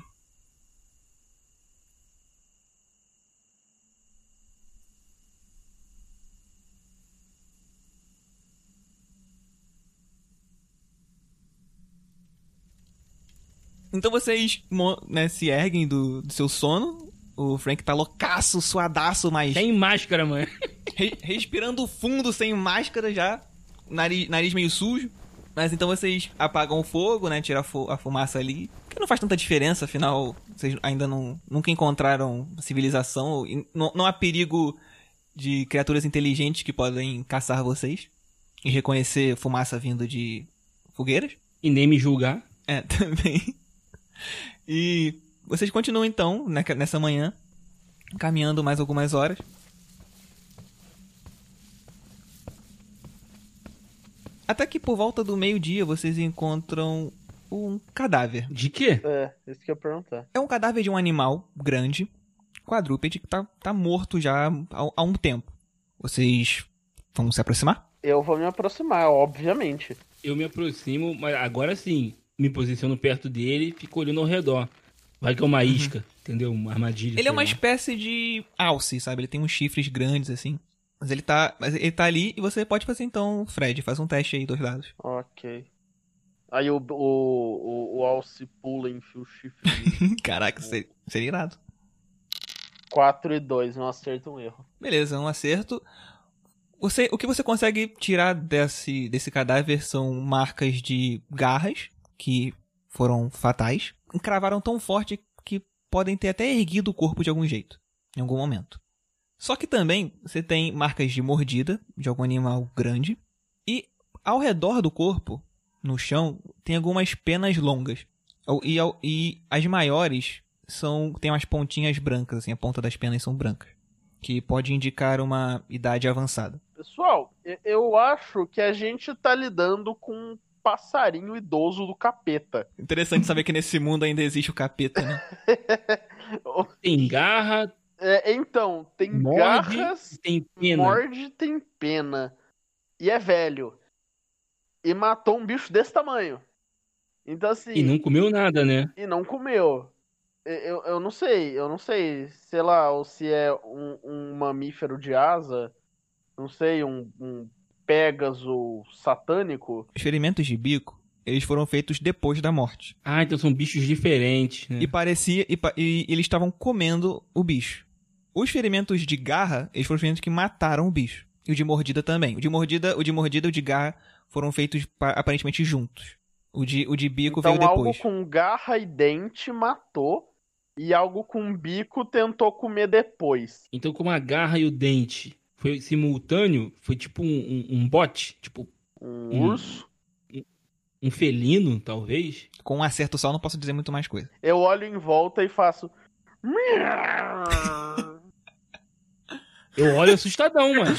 Speaker 1: Então vocês né, se erguem do, do seu sono. O Frank tá loucaço, suadaço, mas
Speaker 3: Sem máscara, mano.
Speaker 1: Re- respirando fundo, sem máscara já. Nariz, nariz meio sujo. Mas então vocês apagam o fogo, né? Tiram a, fu- a fumaça ali. Que não faz tanta diferença, afinal, vocês ainda não, nunca encontraram civilização. não, não há perigo de criaturas inteligentes que podem caçar vocês. E reconhecer fumaça vindo de fogueiras.
Speaker 3: E nem me julgar.
Speaker 1: É, também. E vocês continuam então, nessa manhã, caminhando mais algumas horas. Até que por volta do meio-dia vocês encontram um cadáver.
Speaker 3: De quê?
Speaker 4: É, isso que eu ia perguntar.
Speaker 1: É um cadáver de um animal grande, quadrúpede, que tá, tá morto já há, há um tempo. Vocês vão se aproximar?
Speaker 4: Eu vou me aproximar, obviamente.
Speaker 3: Eu me aproximo, mas agora sim, me posiciono perto dele e fico olhando ao redor. Vai que é uma isca, entendeu? Uma armadilha.
Speaker 1: Ele é uma
Speaker 3: lá.
Speaker 1: espécie de alce, sabe? Ele tem uns chifres grandes assim. Mas ele tá, mas ele tá ali e você pode fazer então, Fred, faz um teste aí, dois dados.
Speaker 4: Ok. Aí o, o, o, o Alce pula e enfia o chifre.
Speaker 1: Caraca, seria, seria irado.
Speaker 4: 4 e 2, um acerto e um erro.
Speaker 1: Beleza, um acerto. Você, o que você consegue tirar desse, desse cadáver são marcas de garras que foram fatais. Cravaram tão forte que podem ter até erguido o corpo de algum jeito, em algum momento. Só que também você tem marcas de mordida de algum animal grande. E ao redor do corpo, no chão, tem algumas penas longas. E, e as maiores são tem umas pontinhas brancas, assim, a ponta das penas são brancas. Que pode indicar uma idade avançada.
Speaker 4: Pessoal, eu acho que a gente tá lidando com passarinho idoso do capeta.
Speaker 1: Interessante saber que nesse mundo ainda existe o capeta, né?
Speaker 3: Tem garra,
Speaker 4: É, então, tem
Speaker 3: Morde,
Speaker 4: garras,
Speaker 3: tem pena.
Speaker 4: morde tem pena. E é velho. E matou um bicho desse tamanho. Então, assim.
Speaker 3: E não comeu nada, né?
Speaker 4: e não comeu. Eu, eu não sei, eu não sei, sei lá, ou se é um, um mamífero de asa, não sei, um, um Pégaso satânico.
Speaker 1: Os ferimentos de bico, eles foram feitos depois da morte.
Speaker 3: Ah, então são bichos diferentes, né?
Speaker 1: E parecia. E, e eles estavam comendo o bicho. Os ferimentos de garra, eles foram os ferimentos que mataram o bicho. E o de mordida também. O de mordida, o de mordida e o de garra foram feitos pa- aparentemente juntos. O de, o de bico
Speaker 4: Então
Speaker 1: veio
Speaker 4: algo
Speaker 1: depois.
Speaker 4: com garra e dente matou, e algo com bico tentou comer depois.
Speaker 3: Então, como a garra e o dente foi simultâneo, foi tipo um, um, um bote, tipo
Speaker 4: Um urso.
Speaker 3: um felino, talvez.
Speaker 1: Com um acerto só, não posso dizer muito mais coisa.
Speaker 4: Eu olho em volta e faço.
Speaker 3: Eu olho assustadão, mano.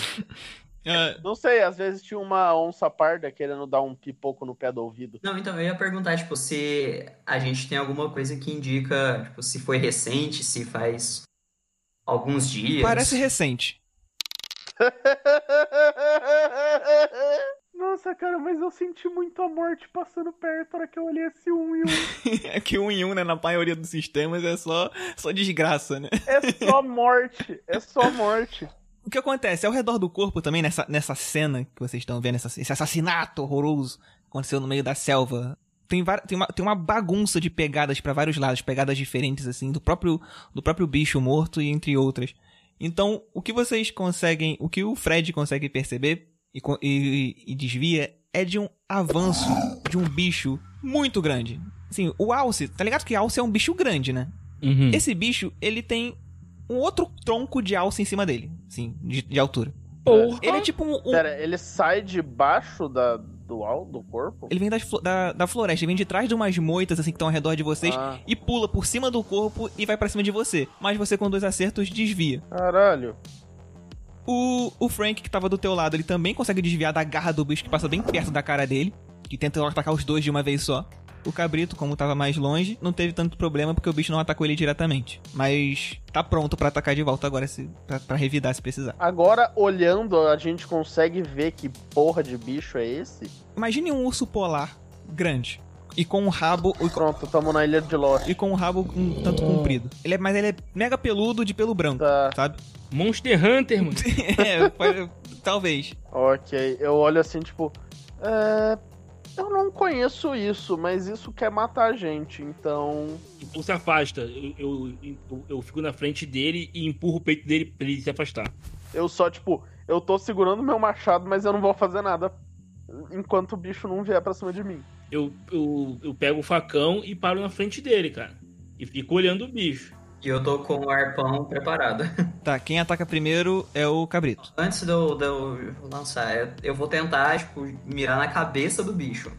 Speaker 1: Ah,
Speaker 4: Não sei, às vezes tinha uma onça parda querendo dar um pipoco no pé do ouvido.
Speaker 5: Não, então eu ia perguntar, tipo, se a gente tem alguma coisa que indica, tipo, se foi recente, se faz alguns dias.
Speaker 1: parece recente.
Speaker 4: Nossa, cara, mas eu senti muito a morte passando perto na hora que eu olhei esse um e um.
Speaker 1: É que um em um, né? Na maioria dos sistemas é só, só desgraça, né?
Speaker 4: É só morte, é só morte.
Speaker 1: O que acontece? Ao redor do corpo também, nessa, nessa cena que vocês estão vendo, essa- esse assassinato horroroso que aconteceu no meio da selva, tem, tem, uma, tem uma bagunça de pegadas pra vários lados, pegadas diferentes, assim, do próprio, do próprio bicho morto e entre outras. Então, o que vocês conseguem, o que o Fred consegue perceber e, e- e desvia é de um avanço de um bicho muito grande. Assim, o Alce, tá ligado que Alce é um bicho grande, né?
Speaker 3: Uhum.
Speaker 1: Esse bicho, ele tem um outro tronco de alça em cima dele, sim, de, de altura.
Speaker 3: Porra.
Speaker 1: Ele é tipo um. um-
Speaker 4: Pera, ele sai debaixo da, do, al- do corpo?
Speaker 1: ele vem das da, da floresta, ele vem de trás de umas moitas assim que estão ao redor de vocês
Speaker 4: Ah,
Speaker 1: e pula por cima do corpo e vai pra cima de você. Mas você com dois acertos desvia.
Speaker 4: caralho.
Speaker 1: O, o Frank que tava do teu lado, ele também consegue desviar da garra do bicho que passa bem perto da cara dele, que tenta atacar os dois de uma vez só. O cabrito, como tava mais longe, não teve tanto problema porque o bicho não atacou ele diretamente. Mas tá pronto pra atacar de volta agora, se, pra, pra revidar se precisar.
Speaker 4: Agora, olhando, a gente consegue ver que porra de bicho é esse?
Speaker 1: Imagine um urso polar grande. E com um rabo.
Speaker 4: Pronto, tamo na ilha de Lost.
Speaker 1: e com um rabo um tanto comprido. Ele é, mas ele é mega peludo de pelo branco,
Speaker 4: Tá,
Speaker 1: sabe?
Speaker 3: Monster Hunter, mano.
Speaker 1: é, pode- talvez.
Speaker 4: ok. Eu olho assim, tipo. É. Eu não conheço isso, mas isso quer matar a gente, então.
Speaker 3: Tipo, se afasta. Eu, eu, eu, fico na frente dele e empurro o peito dele pra ele se afastar.
Speaker 4: Eu só, tipo, eu tô segurando meu machado, mas eu não vou fazer nada enquanto o bicho não vier pra cima de mim.
Speaker 3: Eu, eu, eu pego o facão e paro na frente dele, cara. E fico olhando o bicho.
Speaker 5: E eu tô com o arpão preparado.
Speaker 1: Tá, quem ataca primeiro é o cabrito.
Speaker 5: Antes de eu, de eu lançar, eu- eu vou tentar, tipo, mirar na cabeça do bicho.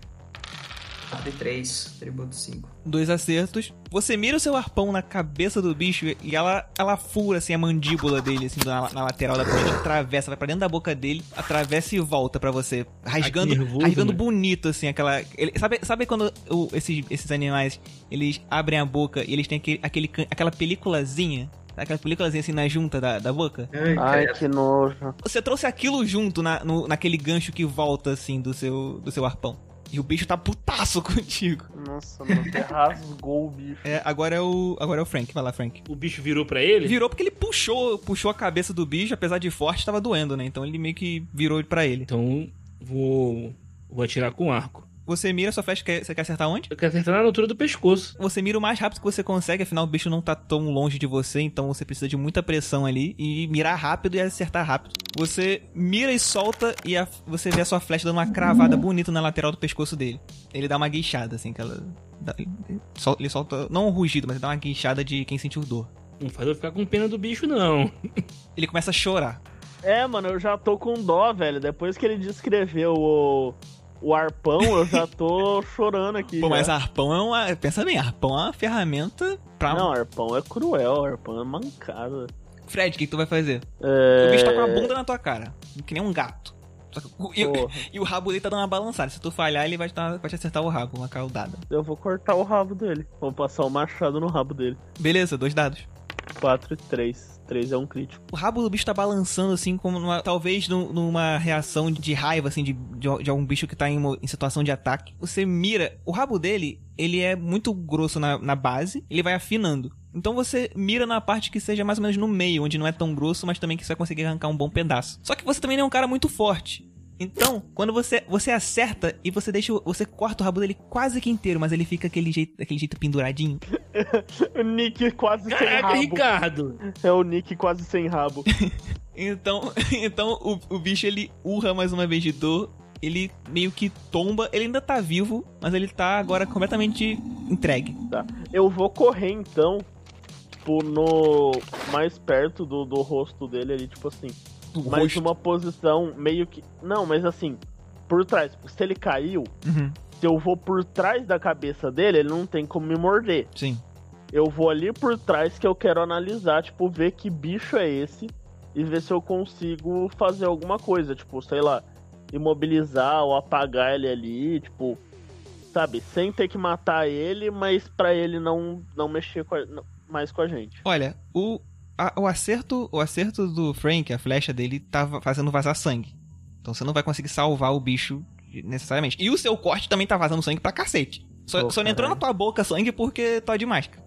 Speaker 5: 4 e 3, tributo 5.
Speaker 1: Dois acertos. Você mira o seu arpão na cabeça do bicho e ela, ela fura assim a mandíbula dele, assim, na, na lateral da frente, atravessa, vai pra dentro da boca dele, atravessa e volta pra você. Rasgando,
Speaker 3: nervoso,
Speaker 1: rasgando
Speaker 3: né?
Speaker 1: bonito, assim, aquela. ele- sabe, sabe quando o- esses, esses animais eles abrem a boca e eles têm aquele, aquele aquela peliculazinha? Aquela peliculazinha assim na junta da, da boca?
Speaker 4: Ai, que nojo.
Speaker 1: Você trouxe aquilo junto na, no- naquele gancho que volta, assim, do seu, do seu arpão. E o bicho tá putaço contigo.
Speaker 4: Nossa, mano, você rasgou o bicho.
Speaker 1: É, agora é o. Agora é o Frank. Vai lá, Frank.
Speaker 3: O bicho virou pra ele.
Speaker 1: Virou porque ele puxou, puxou a cabeça do bicho, apesar de forte, tava doendo, né? Então ele meio que virou pra ele.
Speaker 3: Então, vou, vou atirar com arco.
Speaker 1: Você mira sua flecha, quer- você quer acertar onde?
Speaker 3: Eu quero acertar na altura do pescoço.
Speaker 1: Você mira o mais rápido que você consegue, afinal o bicho não tá tão longe de você, então você precisa de muita pressão ali e mirar rápido e acertar rápido. Você mira e solta e a- você vê a sua flecha dando uma cravada bonita na lateral do pescoço dele. Ele dá uma guinchada, assim, que ela. dá- ele sol- ele solta, não um rugido, mas ele dá uma guinchada de quem sentiu dor.
Speaker 3: Não faz eu ficar com pena do bicho, não.
Speaker 1: Ele começa a chorar.
Speaker 4: É, mano, eu já tô com dó, velho. Depois que ele descreveu o, o arpão, eu já tô chorando aqui.
Speaker 1: Pô,
Speaker 4: já.
Speaker 1: mas arpão é uma. Pensa bem, arpão é uma ferramenta pra.
Speaker 4: Não, arpão é cruel, arpão é mancada.
Speaker 1: Fred, o que, que tu vai fazer?
Speaker 4: É...
Speaker 1: O bicho tá com a bunda na tua cara. Que nem um gato. E, e o rabo dele tá dando uma balançada. Se tu falhar, ele vai, dar- vai te acertar o rabo, uma caudada.
Speaker 4: Eu vou cortar o rabo dele. Vou passar o machado no rabo dele.
Speaker 1: Beleza, dois dados.
Speaker 4: 4 e 3. 3 é um crítico.
Speaker 1: O rabo do bicho tá balançando, assim, como numa- talvez num- numa reação de raiva, assim, de, de, de algum bicho que tá em, mo- em situação de ataque. Você mira, o rabo dele, ele é muito grosso na, na base, ele vai afinando. Então você mira na parte que seja mais ou menos no meio, onde não é tão grosso, mas também que você vai conseguir arrancar um bom pedaço. Só que você também é um cara muito forte. Então, quando você, você acerta e você deixa. o- Você corta o rabo dele quase que inteiro, mas ele fica aquele jeito, daquele jeito penduradinho.
Speaker 4: O Nick quase sem
Speaker 3: Caraca,
Speaker 4: rabo.
Speaker 3: Ricardo!
Speaker 4: É o Nick quase sem rabo.
Speaker 1: Então, então o, o bicho ele urra mais uma vez de dor. Ele meio que tomba. Ele ainda tá vivo, mas ele tá agora completamente entregue.
Speaker 4: Tá. Eu vou correr então, tipo, no. mais perto do, do rosto dele ali, tipo assim.
Speaker 1: O
Speaker 4: mais
Speaker 1: rosto.
Speaker 4: uma posição meio que. Não, mas assim, por trás. Se ele caiu,
Speaker 1: Uhum,
Speaker 4: se eu vou por trás da cabeça dele, ele não tem como me morder.
Speaker 1: sim.
Speaker 4: Eu vou ali por trás que eu quero analisar, tipo, ver que bicho é esse e ver se eu consigo fazer alguma coisa, tipo, sei lá, imobilizar ou apagar ele ali, tipo, sabe, sem ter que matar ele, mas pra ele não não mexer com a- não- mais com a gente.
Speaker 1: Olha, o, a- o acerto o acerto do Frank, a flecha dele, tava fazendo vazar sangue. Então você não vai conseguir salvar o bicho necessariamente. E o seu corte também tá vazando sangue pra cacete. Só,
Speaker 4: Pô,
Speaker 1: só não entrou na tua boca sangue porque tá de máscara.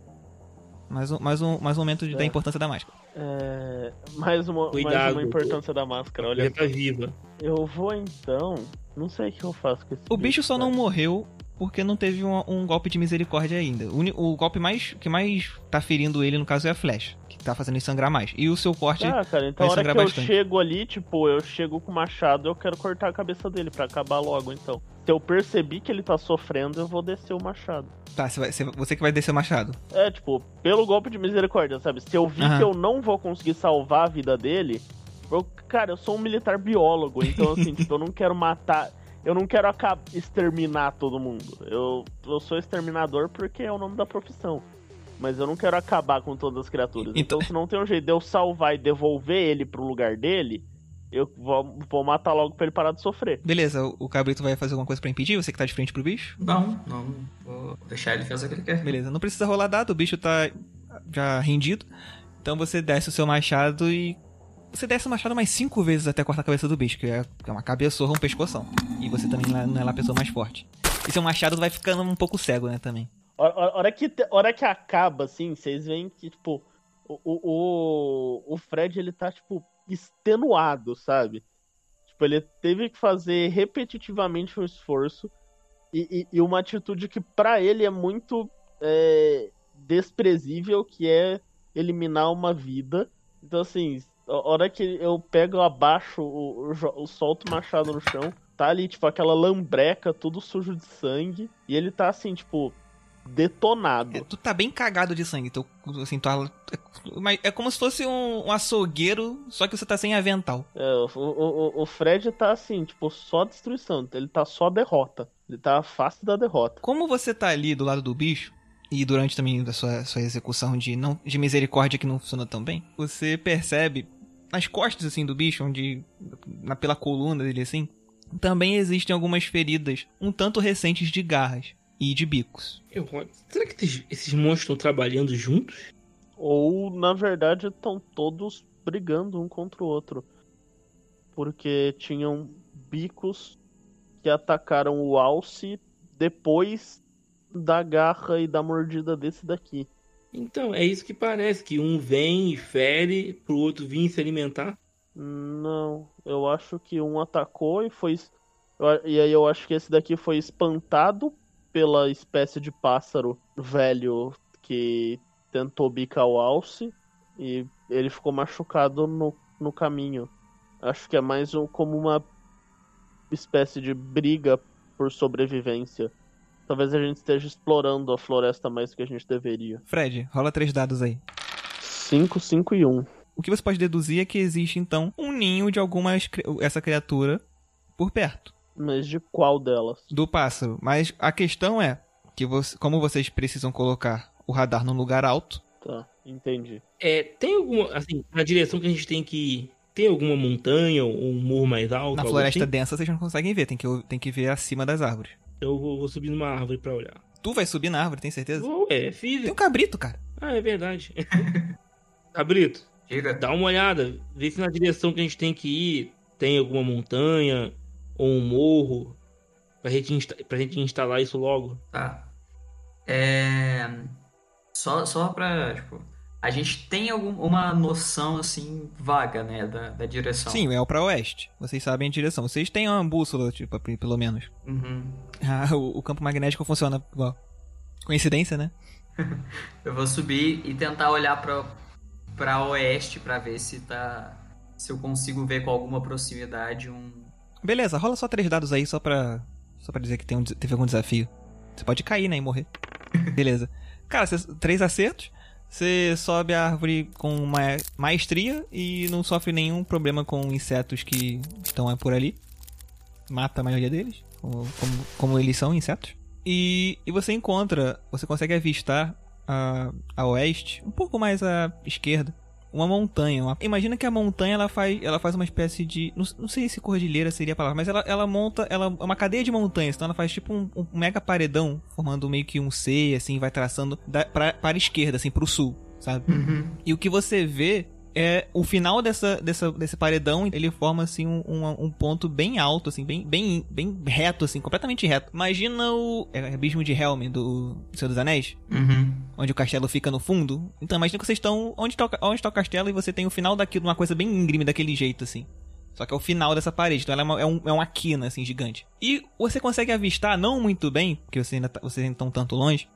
Speaker 1: Mais um, mais um, mais um momento de- da
Speaker 4: É.
Speaker 1: importância da máscara.
Speaker 4: É, mais uma mais
Speaker 3: Cuidado.
Speaker 4: uma importância da máscara, olha.
Speaker 3: Tá viva.
Speaker 4: Eu vou então, não sei o que eu faço com esse
Speaker 1: O bicho só não
Speaker 4: cara.
Speaker 1: morreu porque não teve um, um golpe de misericórdia ainda. O, o golpe mais que mais tá ferindo ele, no caso, é a flecha. Tá fazendo ele sangrar mais. E o seu corte.
Speaker 4: Ah, cara, então a hora que
Speaker 1: sangrar
Speaker 4: eu
Speaker 1: bastante.
Speaker 4: chego ali, tipo, eu chego com o machado, eu quero cortar a cabeça dele pra acabar logo, então. Se eu percebi que ele tá sofrendo, eu vou descer o machado.
Speaker 1: Tá, você, vai- você- que vai descer o machado.
Speaker 4: É, tipo, pelo golpe de misericórdia, sabe? Se eu vi
Speaker 1: Aham.
Speaker 4: que eu não vou conseguir salvar a vida dele, eu, cara, eu sou um militar biólogo, então assim, tipo, eu não quero matar. Eu não quero acabar, exterminar todo mundo. Eu, eu sou exterminador porque é o nome da profissão. Mas eu não quero acabar com todas as criaturas.
Speaker 1: Então-
Speaker 4: Então, se não tem um jeito de eu salvar e devolver ele pro lugar dele, eu vou, vou matar logo pra ele parar de sofrer.
Speaker 1: Beleza, o, o cabrito vai fazer alguma coisa pra impedir? Você que tá de frente pro bicho?
Speaker 5: Não, não. Vou deixar ele fazer o que ele quer.
Speaker 1: Beleza, não precisa rolar dado, o bicho tá já rendido. Então você desce o seu machado e. Você desce o machado mais cinco vezes até cortar a cabeça do bicho, que é é uma cabeçorra, um pescoção. E você também não é- não é lá a pessoa mais forte. E seu machado vai ficando um pouco cego, né, também.
Speaker 4: Hora, que, hora que acaba, assim, vocês veem que, tipo, o, o, o- Fred, ele tá, tipo, extenuado, sabe? Tipo, ele teve que fazer repetitivamente um esforço e, e- e uma atitude que pra ele é muito é, desprezível, que é eliminar uma vida. Então, assim, a hora que eu pego, eu abaixo, jo- o solto o machado no chão, tá ali, tipo, aquela lambreca, tudo sujo de sangue, e ele tá, assim, tipo, detonado.
Speaker 1: É, tu tá bem cagado de sangue. Tu, assim, tu, é, é como se fosse um, um açougueiro, só que você tá sem avental.
Speaker 4: É, o, o, o Fred tá assim, tipo, só destruição. Ele tá só derrota. Ele tá face da derrota.
Speaker 1: Como você tá ali do lado do bicho, e durante também a sua, sua execução de, não, de misericórdia que não funciona tão bem, você percebe nas costas assim do bicho, onde. Na, pela coluna dele assim, também existem algumas feridas um tanto recentes de garras e de bicos.
Speaker 3: Eu, será que esses, esses monstros estão trabalhando juntos?
Speaker 4: Ou, na verdade, estão todos brigando um contra o outro. Porque tinham bicos que atacaram o Alce depois da garra e da mordida desse daqui.
Speaker 3: Então, é isso que parece, que um vem e fere pro outro vir se alimentar.
Speaker 4: Não, eu acho que um atacou e foi. E aí eu acho que esse daqui foi espantado pela espécie de pássaro velho que tentou bicar o alce e ele ficou machucado no, no caminho. Acho que é mais um, como uma espécie de briga por sobrevivência. Talvez a gente esteja explorando a floresta mais do que a gente deveria.
Speaker 1: Fred, rola três dados aí.
Speaker 4: 5, 5 e 1. Um.
Speaker 1: O que você pode deduzir é que existe então um ninho de alguma essa criatura por perto.
Speaker 4: Mas de qual delas?
Speaker 1: do pássaro. Mas a questão é que você, como vocês precisam colocar o radar num lugar alto,
Speaker 4: Tá, entendi.
Speaker 3: É, tem alguma, assim, na direção que a gente tem que Tem alguma montanha ou um morro mais alto?
Speaker 1: Na floresta
Speaker 3: assim?
Speaker 1: densa vocês não conseguem ver, tem que, tem que ver acima das árvores.
Speaker 3: Eu vou, vou subir numa árvore pra olhar.
Speaker 1: Tu vai subir na árvore, tem certeza?
Speaker 3: Ué,
Speaker 1: Tem um
Speaker 3: físico.
Speaker 1: cabrito, cara.
Speaker 3: Ah, é verdade. Cabrito,
Speaker 5: Diga.
Speaker 3: dá uma olhada. Vê se na direção que a gente tem que ir tem alguma montanha ou um morro pra gente, insta pra gente instalar isso logo.
Speaker 5: Tá. É. Só, só pra. Tipo, a gente tem alguma noção, assim, vaga, né? Da, da direção.
Speaker 1: Sim, é o pra oeste. Vocês sabem a direção. Vocês têm uma bússola, tipo, pelo menos.
Speaker 5: Uhum.
Speaker 1: Ah, o, o campo magnético funciona igual. Coincidência, né?
Speaker 5: Eu vou subir e tentar olhar pra, pra oeste pra ver se tá. Se eu consigo ver com alguma proximidade um.
Speaker 1: Beleza, rola só três dados aí só pra. Só pra dizer que tem um teve algum desafio. Você pode cair, né? E morrer. Beleza. Cara, cês- três acertos. Você sobe a árvore com uma maestria e não sofre nenhum problema com insetos que estão por ali. Mata a maioria deles, como, como, como eles são insetos. E, e você encontra, você consegue avistar a, a oeste, um pouco mais à esquerda, uma montanha. uma- Imagina que a montanha ela faz, ela faz uma espécie de. Não, não sei se cordilheira seria a palavra, mas ela, ela monta. Ela é uma cadeia de montanhas, então ela faz tipo um, um mega paredão, formando meio que um C, assim, vai traçando da, pra, para a esquerda, assim, pro sul, sabe? E o que você vê é o final dessa, dessa, desse paredão, ele forma assim um, um, um ponto bem alto, assim, bem, bem, bem reto, assim, completamente reto. Imagina o é, abismo de Helm do Senhor dos Anéis,
Speaker 5: Uhum.
Speaker 1: onde o castelo fica no fundo. Então imagina que vocês estão onde está, o- onde está o castelo e você tem o final daquilo, uma coisa bem íngreme daquele jeito, assim. Só que é o final dessa parede, então ela é, uma, é, um, é uma quina, assim, gigante. E você consegue avistar, não muito bem, porque você ainda tá, vocês ainda estão tanto longe,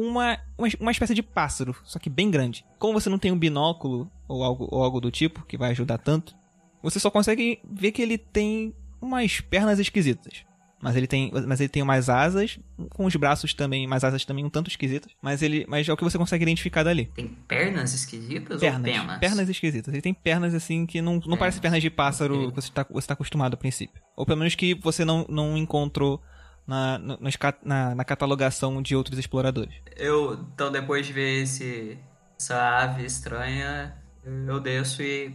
Speaker 1: uma, uma, uma espécie de pássaro, só que bem grande. Como você não tem um binóculo ou algo, ou algo do tipo, que vai ajudar tanto, você só consegue ver que ele tem umas pernas esquisitas. Mas ele tem, mas ele tem umas asas, com os braços também, umas asas também um tanto esquisitas. Mas ele, mas é o que você consegue identificar dali.
Speaker 5: Tem pernas esquisitas
Speaker 1: Pernas,
Speaker 5: ou penas?
Speaker 1: pernas esquisitas. Ele tem pernas assim que não, não parece pernas de pássaro
Speaker 5: Ok.
Speaker 1: que você está você tá acostumado a princípio. Ou pelo menos que você não, não encontrou na, no- nos na, na catalogação de outros exploradores.
Speaker 5: Eu, então, depois de ver esse, essa ave estranha, eu, desço e,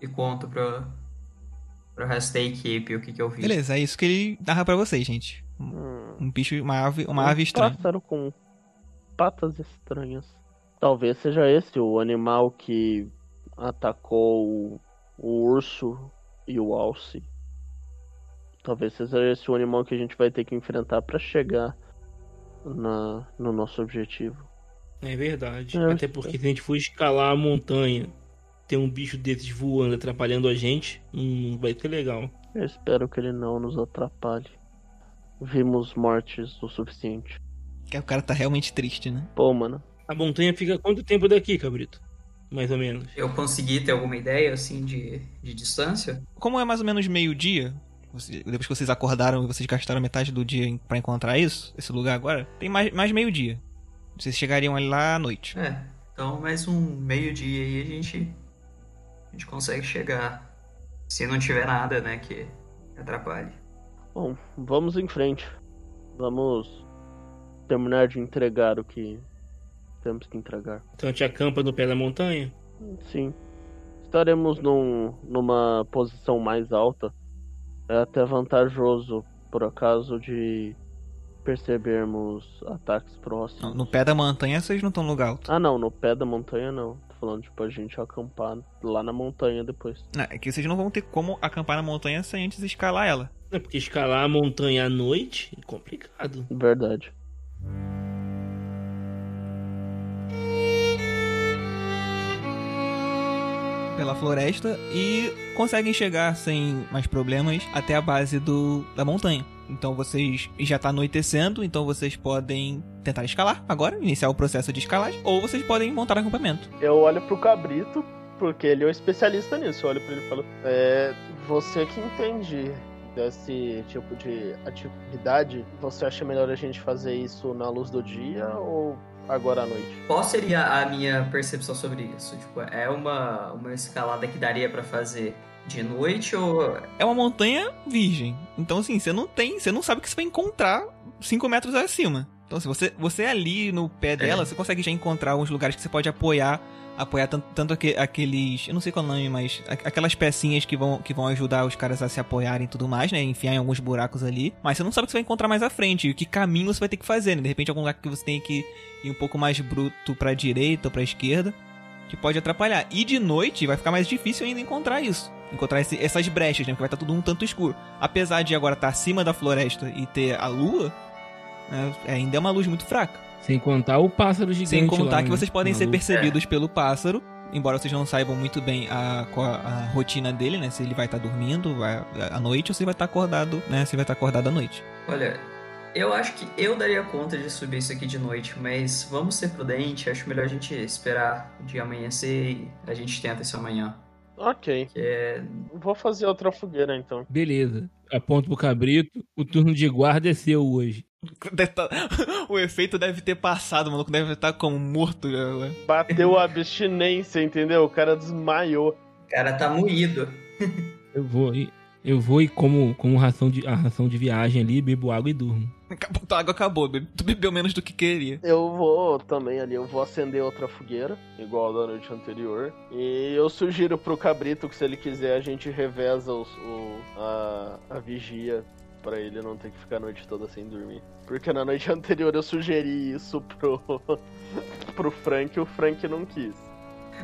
Speaker 5: e conto pro, pro resto da equipe o que, que eu vi.
Speaker 1: Beleza, é isso que ele narra pra vocês, gente.
Speaker 4: Hum,
Speaker 1: um bicho, uma ave, uma
Speaker 4: um
Speaker 1: ave estranha.
Speaker 4: pássaro com patas estranhas. Talvez seja esse o animal que atacou o, o urso e o alce. Talvez seja esse o animal que a gente vai ter que enfrentar pra chegar na, no nosso objetivo.
Speaker 3: É verdade.
Speaker 4: É,
Speaker 3: Até porque se a gente for escalar a montanha, tem um bicho desses voando atrapalhando a gente, não vai ser legal.
Speaker 4: Eu espero que ele não nos atrapalhe. Vimos mortes o suficiente.
Speaker 1: Que o cara tá realmente triste, né?
Speaker 4: Pô, mano.
Speaker 3: A montanha fica quanto tempo daqui, Cabrito? Mais ou menos.
Speaker 5: Eu consegui ter alguma ideia, assim, de, de distância?
Speaker 1: Como é mais ou menos meio-dia, depois que vocês acordaram e vocês gastaram metade do dia pra encontrar isso, esse lugar agora, tem mais, mais meio-dia. Vocês chegariam ali lá à noite.
Speaker 5: É, então mais um meio-dia aí a gente, a gente consegue chegar. Se não tiver nada, né, que atrapalhe.
Speaker 4: Bom, vamos em frente. Vamos terminar de entregar o que temos que entregar.
Speaker 3: Então a gente acampa no pé da montanha?
Speaker 4: Sim. Estaremos num, numa posição mais alta. É até vantajoso, por acaso, de percebermos ataques próximos.
Speaker 1: No, no pé da montanha vocês não estão no lugar alto.
Speaker 4: Ah, não, no pé da montanha não. Tô falando, tipo, a gente acampar lá na montanha depois.
Speaker 1: Não, é que vocês não vão ter como acampar na montanha sem antes escalar ela.
Speaker 3: É porque escalar a montanha à noite é complicado.
Speaker 4: Verdade.
Speaker 1: Pela floresta e conseguem chegar sem mais problemas até a base do, da montanha. Então vocês já tá anoitecendo, então vocês podem tentar escalar agora, iniciar o processo de escalagem, ou vocês podem montar acampamento.
Speaker 4: Eu olho pro cabrito, porque ele é o especialista nisso. Eu olho pra ele e falo: É. Você que entende desse tipo de atividade, você acha melhor a gente fazer isso na luz do dia ou agora à noite?
Speaker 5: Qual seria a minha percepção sobre isso? Tipo, é uma, uma escalada que daria pra fazer de noite ou
Speaker 1: É uma montanha virgem. Então, assim, você não tem. Você não sabe o que você vai encontrar 5 metros acima. Então, se você, você ali no pé dela, você consegue já encontrar uns lugares que você pode apoiar. Apoiar tanto, tanto aque- aqueles. Eu não sei qual é o nome, mas. Aquelas pecinhas que vão, que vão ajudar os caras a se apoiarem e tudo mais, né? Enfiar em alguns buracos ali. Mas você não sabe o que você vai encontrar mais à frente. E que caminho você vai ter que fazer, né? De repente, algum lugar que você tem que ir um pouco mais bruto pra direita ou pra esquerda. Que pode atrapalhar. E de noite vai ficar mais difícil ainda encontrar isso. Encontrar esse- essas brechas, né? Porque vai estar tudo um tanto escuro. Apesar de agora estar acima da floresta e ter a lua, né, ainda é uma luz muito fraca.
Speaker 3: Sem contar o pássaro gigante
Speaker 1: Sem contar
Speaker 3: lá,
Speaker 1: que
Speaker 3: né?
Speaker 1: vocês podem
Speaker 3: Na
Speaker 1: ser percebidos pelo pássaro. Embora vocês não saibam muito bem a, a, a rotina dele, né? Se ele vai estar dormindo vai, à noite ou se ele vai estar acordado, né? Se ele vai estar acordado à noite.
Speaker 5: Olha, eu acho que eu daria conta de subir isso aqui de noite, mas vamos ser prudentes. Acho melhor a gente esperar o dia amanhecer e a gente tenta isso amanhã.
Speaker 4: Ok.
Speaker 5: É.
Speaker 4: Vou fazer outra fogueira então.
Speaker 3: Beleza. Aponto pro cabrito. O turno de guarda é seu hoje.
Speaker 1: Tá- o efeito deve ter passado, o maluco deve estar como morto. já, né?
Speaker 4: Bateu a abstinência, entendeu? O cara desmaiou.
Speaker 5: O cara tá moído.
Speaker 3: Eu vou e eu vou e como, como ração de, a ração de viagem ali, bebo água e durmo.
Speaker 1: Acabou, tua água acabou, tu bebeu menos do que queria.
Speaker 4: Eu vou também ali, eu vou acender outra fogueira, igual da noite anterior. E eu sugiro pro cabrito que se ele quiser a gente reveza os- o, a, a vigia pra ele não ter que ficar a noite toda sem dormir. Porque na noite anterior eu sugeri isso pro, pro Frank e o Frank não quis.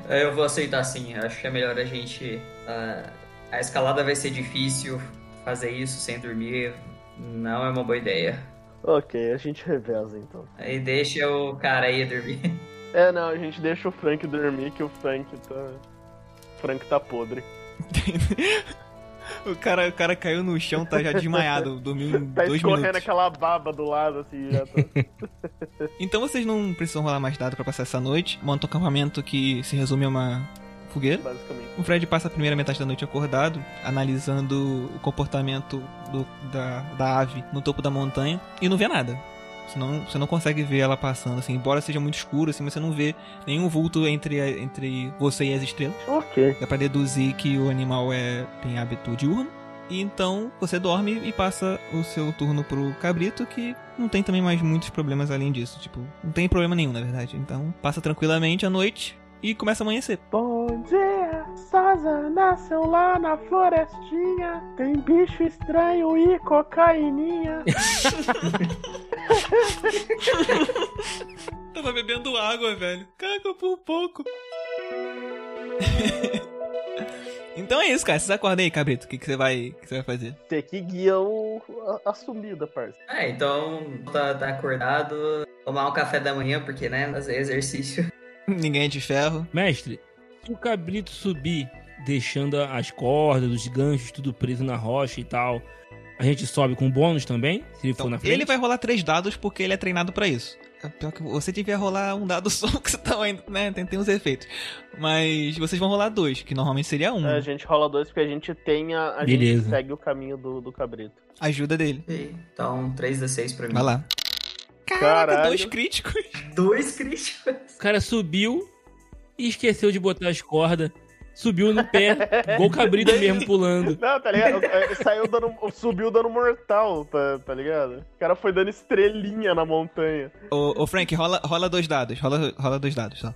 Speaker 5: Eu vou aceitar sim. Acho que é melhor a gente. ah, a escalada vai ser difícil. Fazer isso sem dormir não é uma boa ideia.
Speaker 4: Ok, a gente reveza então.
Speaker 5: Aí deixa o cara aí dormir.
Speaker 4: É, não, a gente deixa o Frank dormir que o Frank tá. O Frank tá podre.
Speaker 1: O cara, o cara caiu no chão, tá já desmaiado, dormiu em
Speaker 4: Tá
Speaker 1: dois minutos.
Speaker 4: aquela baba do lado, assim, já tá.
Speaker 1: Então vocês não precisam rolar mais dado pra passar essa noite. Monta um acampamento que se resume a uma fogueira.
Speaker 4: basicamente.
Speaker 1: O Fred passa a primeira metade da noite acordado, analisando o comportamento do- da, da ave no topo da montanha e não vê nada. Você não, você não consegue ver ela passando, assim, embora seja muito escuro, assim, você não vê nenhum vulto entre, a- entre você e as estrelas.
Speaker 4: Ok.
Speaker 1: Dá pra deduzir que o animal é, tem hábito diurno. E então você dorme e passa o seu turno pro cabrito, que não tem também mais muitos problemas além disso. Tipo, não tem problema nenhum, na verdade. Então passa tranquilamente a noite e começa a amanhecer.
Speaker 4: Bom dia, Saza nasceu lá na florestinha. Tem bicho estranho e cocaininha.
Speaker 1: Tava bebendo água, velho. Caga por um pouco. então é isso, cara. Vocês acordem aí, cabrito. O que, que você vai, que você vai fazer?
Speaker 4: Você que guia o, a, a subida, parça.
Speaker 5: É, então tá, tá acordado. Tomar um café da manhã, porque, né? Fazer exercício.
Speaker 1: Ninguém é de ferro.
Speaker 3: Mestre, se o cabrito subir deixando as cordas, os ganchos, tudo preso na rocha e tal, a gente sobe com bônus também? Se ele for
Speaker 1: Então,
Speaker 3: na frente?
Speaker 1: ele vai rolar três dados porque ele é treinado pra isso. É Pior que você devia rolar um dado só, que você tá ainda, né? Tem, tem uns efeitos. Mas vocês vão rolar dois, que normalmente seria um.
Speaker 4: É, a gente rola dois porque a gente tem a. A gente segue o caminho do, do cabrito.
Speaker 1: Ajuda dele.
Speaker 5: Então, 3d6 pra mim.
Speaker 1: Vai lá. Caraca,
Speaker 4: Caralho.
Speaker 1: dois críticos.
Speaker 5: Dois críticos.
Speaker 3: O cara subiu e esqueceu de botar as cordas. Subiu no pé, igual o cabrito mesmo pulando.
Speaker 4: Não, tá ligado? Ele Saiu dando. Subiu dando mortal, tá, tá ligado? O cara foi dando estrelinha na montanha.
Speaker 1: Ô, ô, Frank, rola, rola dois dados. Rola, rola dois dados, só.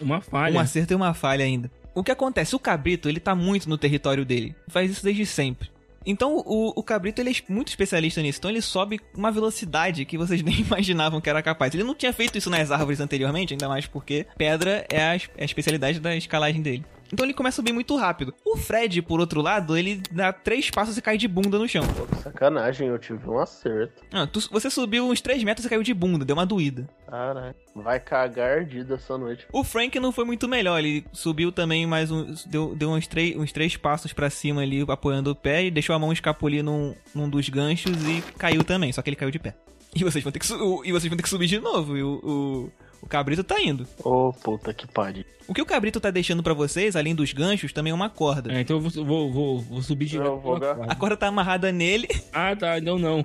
Speaker 3: Uma falha.
Speaker 1: Um acerto e uma falha ainda. O que acontece? O cabrito, ele tá muito no território dele. Faz isso desde sempre. Então, o, o cabrito, ele é muito especialista nisso. Então, ele sobe uma velocidade que vocês nem imaginavam que era capaz. Ele não tinha feito isso nas árvores anteriormente, ainda mais porque pedra é a, é a especialidade da escalagem dele. Então, ele começa a subir muito rápido. O Fred, por outro lado, ele dá três passos e cai de bunda no chão.
Speaker 4: Pô, que sacanagem, eu tive um acerto.
Speaker 1: Ah, tu- você subiu uns 3 metros e caiu de bunda, deu uma doída.
Speaker 4: Caralho. Vai cagar ardida essa noite.
Speaker 1: O Frank não foi muito melhor, ele subiu também mais um. Deu, deu uns, três, uns três passos pra cima ali, apoiando o pé, e deixou a mão escapulir num, num dos ganchos e caiu também, só que ele caiu de pé. E vocês vão ter que, e vocês vão ter que subir de novo, e o, o, o cabrito tá indo.
Speaker 4: Ô, puta que pariu.
Speaker 1: O que o cabrito tá deixando pra vocês, além dos ganchos, também é uma corda.
Speaker 3: É, então eu vou, vou, vou, vou subir de
Speaker 4: Eu
Speaker 3: novo. a
Speaker 4: agarrar.
Speaker 1: A
Speaker 3: corda.
Speaker 1: tá amarrada nele.
Speaker 3: Ah, tá. Não, não.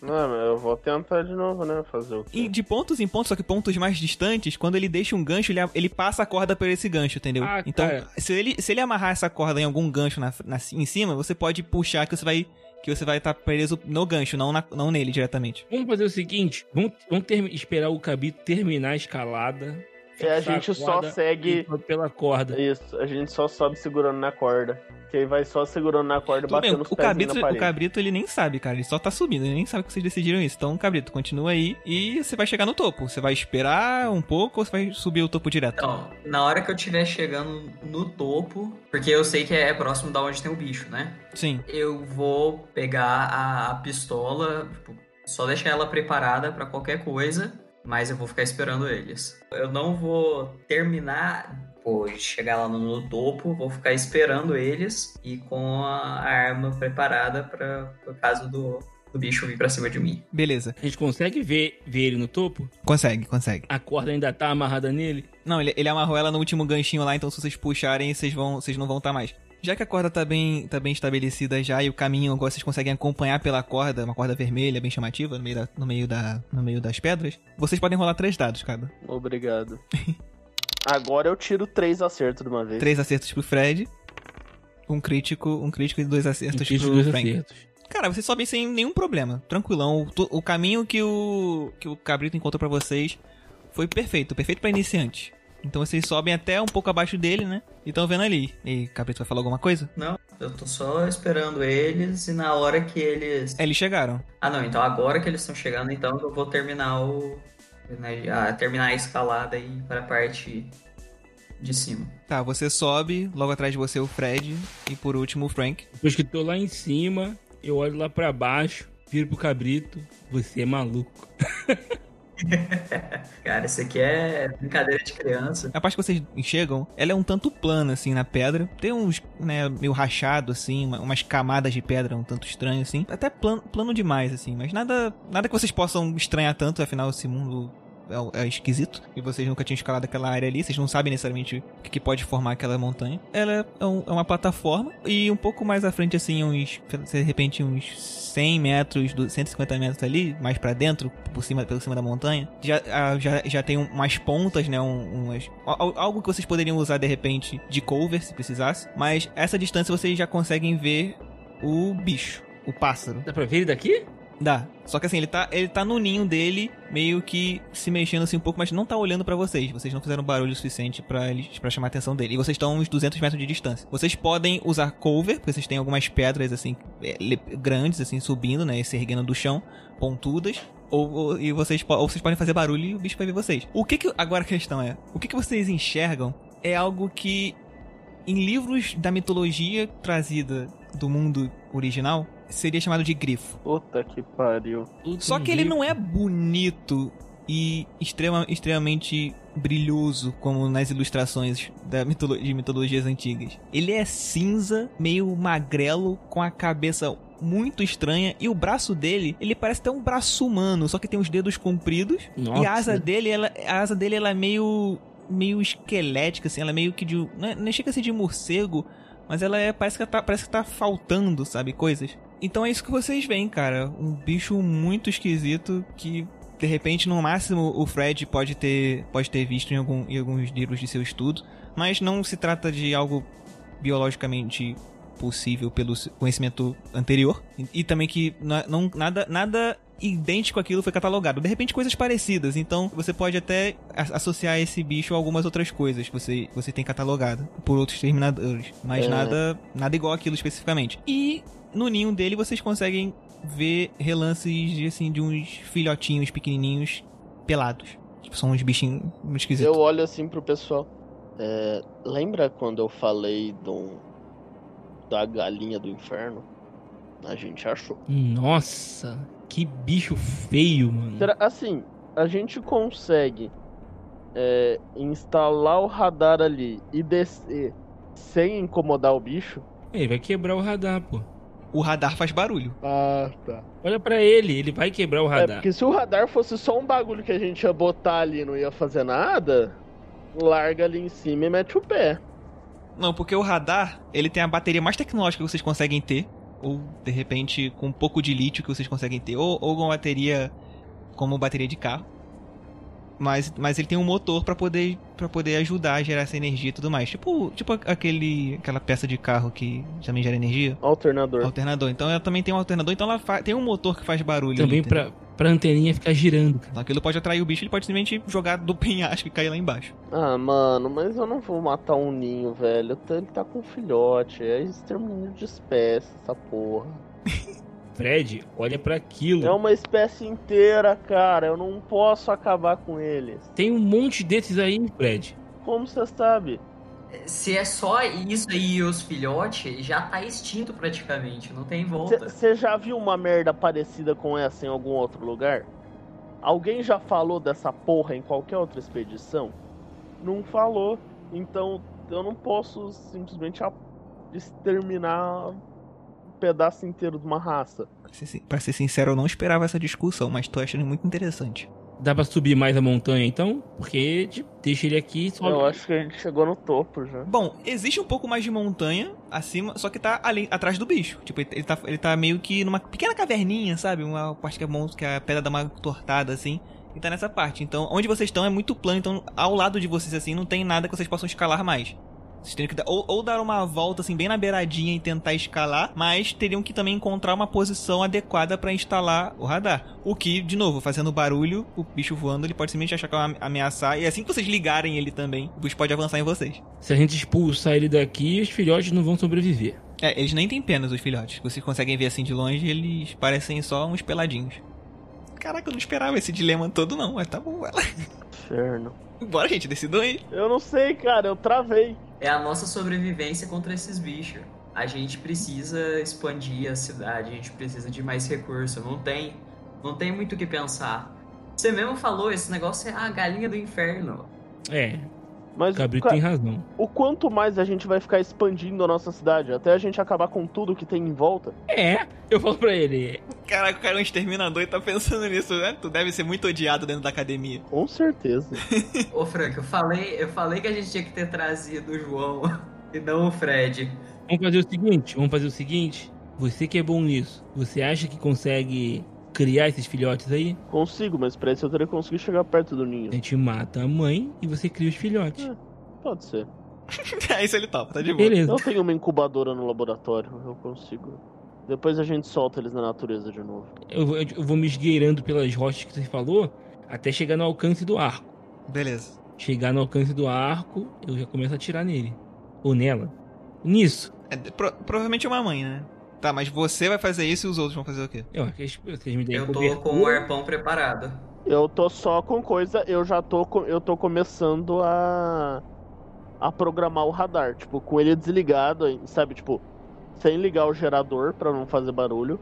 Speaker 4: Não, mas eu vou tentar de novo, né? Fazer o
Speaker 1: E
Speaker 4: quê?
Speaker 1: de pontos em pontos, só que pontos mais distantes, quando ele deixa um gancho, ele, ele passa a corda por esse gancho, entendeu?
Speaker 3: Ah,
Speaker 1: então,
Speaker 3: cara.
Speaker 1: se ele, se ele amarrar essa corda em algum gancho na, na- em cima, você pode puxar que você vai que você vai estar preso no gancho, não, na- não nele diretamente.
Speaker 3: Vamos fazer o seguinte: vamos, vamos termi- esperar o Cabrito terminar a escalada.
Speaker 4: É, a gente só segue-
Speaker 3: pela corda.
Speaker 4: Isso, a gente só sobe segurando na corda. Que aí vai só segurando na corda e
Speaker 1: Tudo bem,
Speaker 4: batendo os
Speaker 1: o cabrito,
Speaker 4: na
Speaker 1: o cabrito ele nem sabe, cara. Ele só tá subindo, ele nem sabe que vocês decidiram isso. Então, cabrito, continua aí e você vai chegar no topo. Você vai esperar um pouco ou você vai subir o topo direto?
Speaker 5: Então, na hora que eu estiver chegando no topo, porque eu sei que é próximo da onde tem o bicho, né?
Speaker 1: Sim.
Speaker 5: Eu vou pegar a, a pistola, tipo, só deixar ela preparada pra qualquer coisa, mas eu vou ficar esperando eles. Eu não vou terminar, de chegar lá no, topo, vou ficar esperando eles e com a arma preparada para por caso do, do bicho vir pra cima de mim.
Speaker 1: Beleza.
Speaker 3: A gente consegue ver, ver ele no topo?
Speaker 1: Consegue, consegue.
Speaker 3: A corda ainda tá amarrada nele?
Speaker 1: Não, ele, ele amarrou ela no último ganchinho lá, então se vocês puxarem, vocês vão, vocês não vão estar mais. Já que a corda tá bem, tá bem estabelecida já e o caminho agora vocês conseguem acompanhar pela corda, uma corda vermelha bem chamativa no meio, da, no meio, da, no meio das pedras, vocês podem rolar três dados cada.
Speaker 4: Obrigado. Agora eu tiro três acertos de uma vez.
Speaker 1: Três acertos pro Fred, um crítico, um crítico e dois acertos
Speaker 3: Fiz
Speaker 1: pro
Speaker 3: dois
Speaker 1: Frank.
Speaker 3: acertos.
Speaker 1: Cara, vocês sobem sem nenhum problema, tranquilão. O, o caminho que o que o Cabrito encontrou pra vocês foi perfeito, perfeito pra iniciante. Então vocês sobem até um pouco abaixo dele, né? E estão vendo ali. E Cabrito vai falar alguma coisa?
Speaker 5: Não, eu tô só esperando eles e na hora que eles.
Speaker 1: É, eles chegaram.
Speaker 5: Ah, não, então agora que eles estão chegando, então eu vou terminar o. né, a- terminar a escalada e para a parte de cima.
Speaker 1: Tá, você sobe, logo atrás de você o Fred e por último o Frank.
Speaker 3: Depois que tô lá em cima, eu olho lá pra baixo, viro pro Cabrito. Você é maluco.
Speaker 5: Cara, isso aqui é brincadeira de criança.
Speaker 1: A parte que vocês enxergam, ela é um tanto plana, assim, na pedra. Tem uns, né, meio rachado, assim, uma- umas camadas de pedra um tanto estranho, assim. Até plano, plano demais, assim, mas nada, nada que vocês possam estranhar tanto, afinal esse mundo é, é esquisito. E vocês nunca tinham escalado aquela área ali, vocês não sabem necessariamente o que, que pode formar aquela montanha. Ela é, um- é uma plataforma e um pouco mais à frente, assim, uns, de repente, uns 100 metros, do- 150 metros ali, mais pra dentro, por cima, pelo cima da montanha, já, já, já tem um- umas pontas, né? um- umas, al- algo que vocês poderiam usar de repente de cover, se precisasse. Mas essa distância vocês já conseguem ver o bicho, o pássaro.
Speaker 3: Dá pra ver ele daqui?
Speaker 1: Dá. Só que assim, ele tá, ele tá no ninho dele, meio que se mexendo assim um pouco, mas não tá olhando pra vocês. Vocês não fizeram barulho suficiente para chamar a atenção dele. E vocês estão uns 200 metros de distância. Vocês podem usar cover, porque vocês têm algumas pedras assim é, grandes assim subindo, né, se erguendo do chão, pontudas. Ou, ou- e vocês, ou vocês podem fazer barulho e o bicho vai ver vocês. O que que agora a questão é, o que que vocês enxergam é algo que em livros da mitologia trazida do mundo original seria chamado de grifo.
Speaker 4: Puta que pariu.
Speaker 3: Tudo
Speaker 1: Só que ele não é bonito e extrema, extremamente brilhoso como nas ilustrações da mitolo- de mitologias antigas. Ele é cinza, meio magrelo, com a cabeça muito estranha e o braço dele, ele parece ter um braço humano, só que tem os dedos compridos
Speaker 3: Nossa.
Speaker 1: e a asa dele, ela, a asa dele ela é meio meio esquelética assim, ela é meio que de não, é- não chega a ser de morcego, mas ela é parece que tá, parece que tá faltando, sabe, coisas. Então é isso que vocês veem, cara, um bicho muito esquisito que de repente no máximo o Fred pode ter pode ter visto em, algum, em alguns livros de seu estudo, mas não se trata de algo biologicamente possível pelo conhecimento anterior. E, e também que na- não, nada nada idêntico àquilo foi catalogado. De repente coisas parecidas, então você pode até associar esse bicho a algumas outras coisas que você você tem catalogado por outros terminadores, mas
Speaker 4: É.
Speaker 1: nada nada igual aquilo especificamente. E no ninho dele vocês conseguem ver relances de assim de uns filhotinhos pequenininhos pelados. Tipo, são uns bichinhos muito esquisitos.
Speaker 4: Eu olho assim pro pessoal. É, lembra quando eu falei do, da galinha do inferno? A gente achou.
Speaker 3: Nossa, que bicho feio, mano.
Speaker 4: Assim, a gente consegue é, instalar o radar ali e descer sem incomodar o bicho?
Speaker 3: Ele vai quebrar o radar, pô.
Speaker 1: O radar faz barulho.
Speaker 4: Ah, tá.
Speaker 3: Olha pra ele, ele vai quebrar o
Speaker 4: É,
Speaker 3: radar.
Speaker 4: porque se o radar fosse só um bagulho que a gente ia botar ali e não ia fazer nada, larga ali em cima e mete o pé.
Speaker 1: Não, porque o radar, ele tem a bateria mais tecnológica que vocês conseguem ter. Ou, de repente, com um pouco de lítio que vocês conseguem ter. Ou, ou uma bateria como bateria de carro. Mas, mas ele tem um motor pra poder para poder ajudar a gerar essa energia e tudo mais. Tipo, tipo aquele aquela peça de carro que também gera energia.
Speaker 4: Alternador.
Speaker 1: Alternador. Então ela também tem um alternador, então ela tem um motor que faz barulho.
Speaker 3: Também
Speaker 1: entendeu?
Speaker 3: Pra, anteninha ficar girando. cara.
Speaker 1: Aquilo pode atrair o bicho, ele pode simplesmente jogar do penhasco e cair lá embaixo.
Speaker 4: Ah, mano, mas eu não vou matar um ninho, velho. Ele tá com um filhote. É extermínio de espécie, essa porra.
Speaker 3: Fred, olha pra aquilo.
Speaker 4: É uma espécie inteira, cara. Eu não posso acabar com eles.
Speaker 3: Tem um monte desses aí, Fred.
Speaker 4: Como você sabe?
Speaker 5: Se é só isso aí e os filhotes, já tá extinto praticamente, não tem volta.
Speaker 4: Você já viu uma merda parecida com essa em algum outro lugar? Alguém já falou dessa porra em qualquer outra expedição? Não falou. Então eu não posso simplesmente exterminar um pedaço inteiro de uma raça.
Speaker 1: Pra ser, pra ser sincero, eu não esperava essa discussão, mas tô achando muito interessante.
Speaker 3: Dá pra subir mais a montanha então? Porque tipo, deixa ele aqui e sobe.
Speaker 4: Eu acho que a gente chegou no topo já.
Speaker 1: Bom, existe um pouco mais de montanha acima, só que tá ali atrás do bicho. Tipo, ele tá, ele tá meio que numa pequena caverninha, sabe? Uma parte que é, mon- que a pedra dá uma tortada assim. E tá nessa parte. Então, onde vocês estão é muito plano. Então, ao lado de vocês, assim, não tem nada que vocês possam escalar mais. Vocês teriam que dar, ou, ou dar uma volta, assim, bem na beiradinha e tentar escalar. Mas teriam que também encontrar uma posição adequada pra instalar o radar. O que, de novo, fazendo barulho, o bicho voando, ele pode simplesmente achar que vai ameaçar. E assim que vocês ligarem ele também, o bicho pode avançar em vocês.
Speaker 3: Se a gente expulsar ele daqui, os filhotes não vão sobreviver.
Speaker 1: É, eles nem têm penas, os filhotes. Vocês conseguem ver assim de longe, eles parecem só uns peladinhos. Caraca, eu não esperava esse dilema todo, não, mas tá bom, vai lá.
Speaker 4: Inferno.
Speaker 1: Bora, gente, decidam aí.
Speaker 4: Eu não sei, cara. Eu travei.
Speaker 5: É a nossa sobrevivência contra esses bichos. A gente precisa expandir a cidade, a gente precisa de mais recurso. Não tem, não tem muito o que pensar. Você mesmo falou, esse negócio é a galinha do inferno.
Speaker 3: É,
Speaker 4: Mas ca-
Speaker 3: tem razão.
Speaker 4: o quanto mais a gente vai ficar expandindo a nossa cidade, até a gente acabar com tudo que tem em volta.
Speaker 3: É, eu falo pra ele.
Speaker 1: Caraca, o cara é um exterminador e tá pensando nisso, né? Tu deve ser muito odiado dentro da academia.
Speaker 4: Com certeza.
Speaker 5: Ô Frank, eu falei, eu falei que a gente tinha que ter trazido o João e não o Fred.
Speaker 3: Vamos fazer o seguinte, vamos fazer o seguinte. Você que é bom nisso, você acha que consegue criar esses filhotes aí?
Speaker 4: Consigo, mas pra isso eu teria que conseguir chegar perto do ninho.
Speaker 3: A gente mata a mãe e você cria os filhotes.
Speaker 4: Pode ser.
Speaker 1: é isso ele topa, tá de boa.
Speaker 3: Beleza.
Speaker 4: Eu tenho uma incubadora no laboratório, eu consigo. Depois a gente solta eles na natureza de novo.
Speaker 3: Eu, vou- eu vou me esgueirando pelas rochas que você falou até chegar no alcance do arco.
Speaker 1: Beleza.
Speaker 3: Chegar no alcance do arco, eu já começo a atirar nele. Ou nela. Nisso.
Speaker 1: É, pro- provavelmente é uma mãe, né? Tá, mas você vai fazer isso e os outros vão fazer o quê?
Speaker 3: Eu vocês me deem
Speaker 5: Eu tô
Speaker 3: cobertura.
Speaker 5: com o arpão preparado.
Speaker 4: Eu tô só com coisa, eu já tô, co- eu tô começando a a programar o radar, tipo, com ele desligado, sabe, tipo, sem ligar o gerador pra não fazer barulho,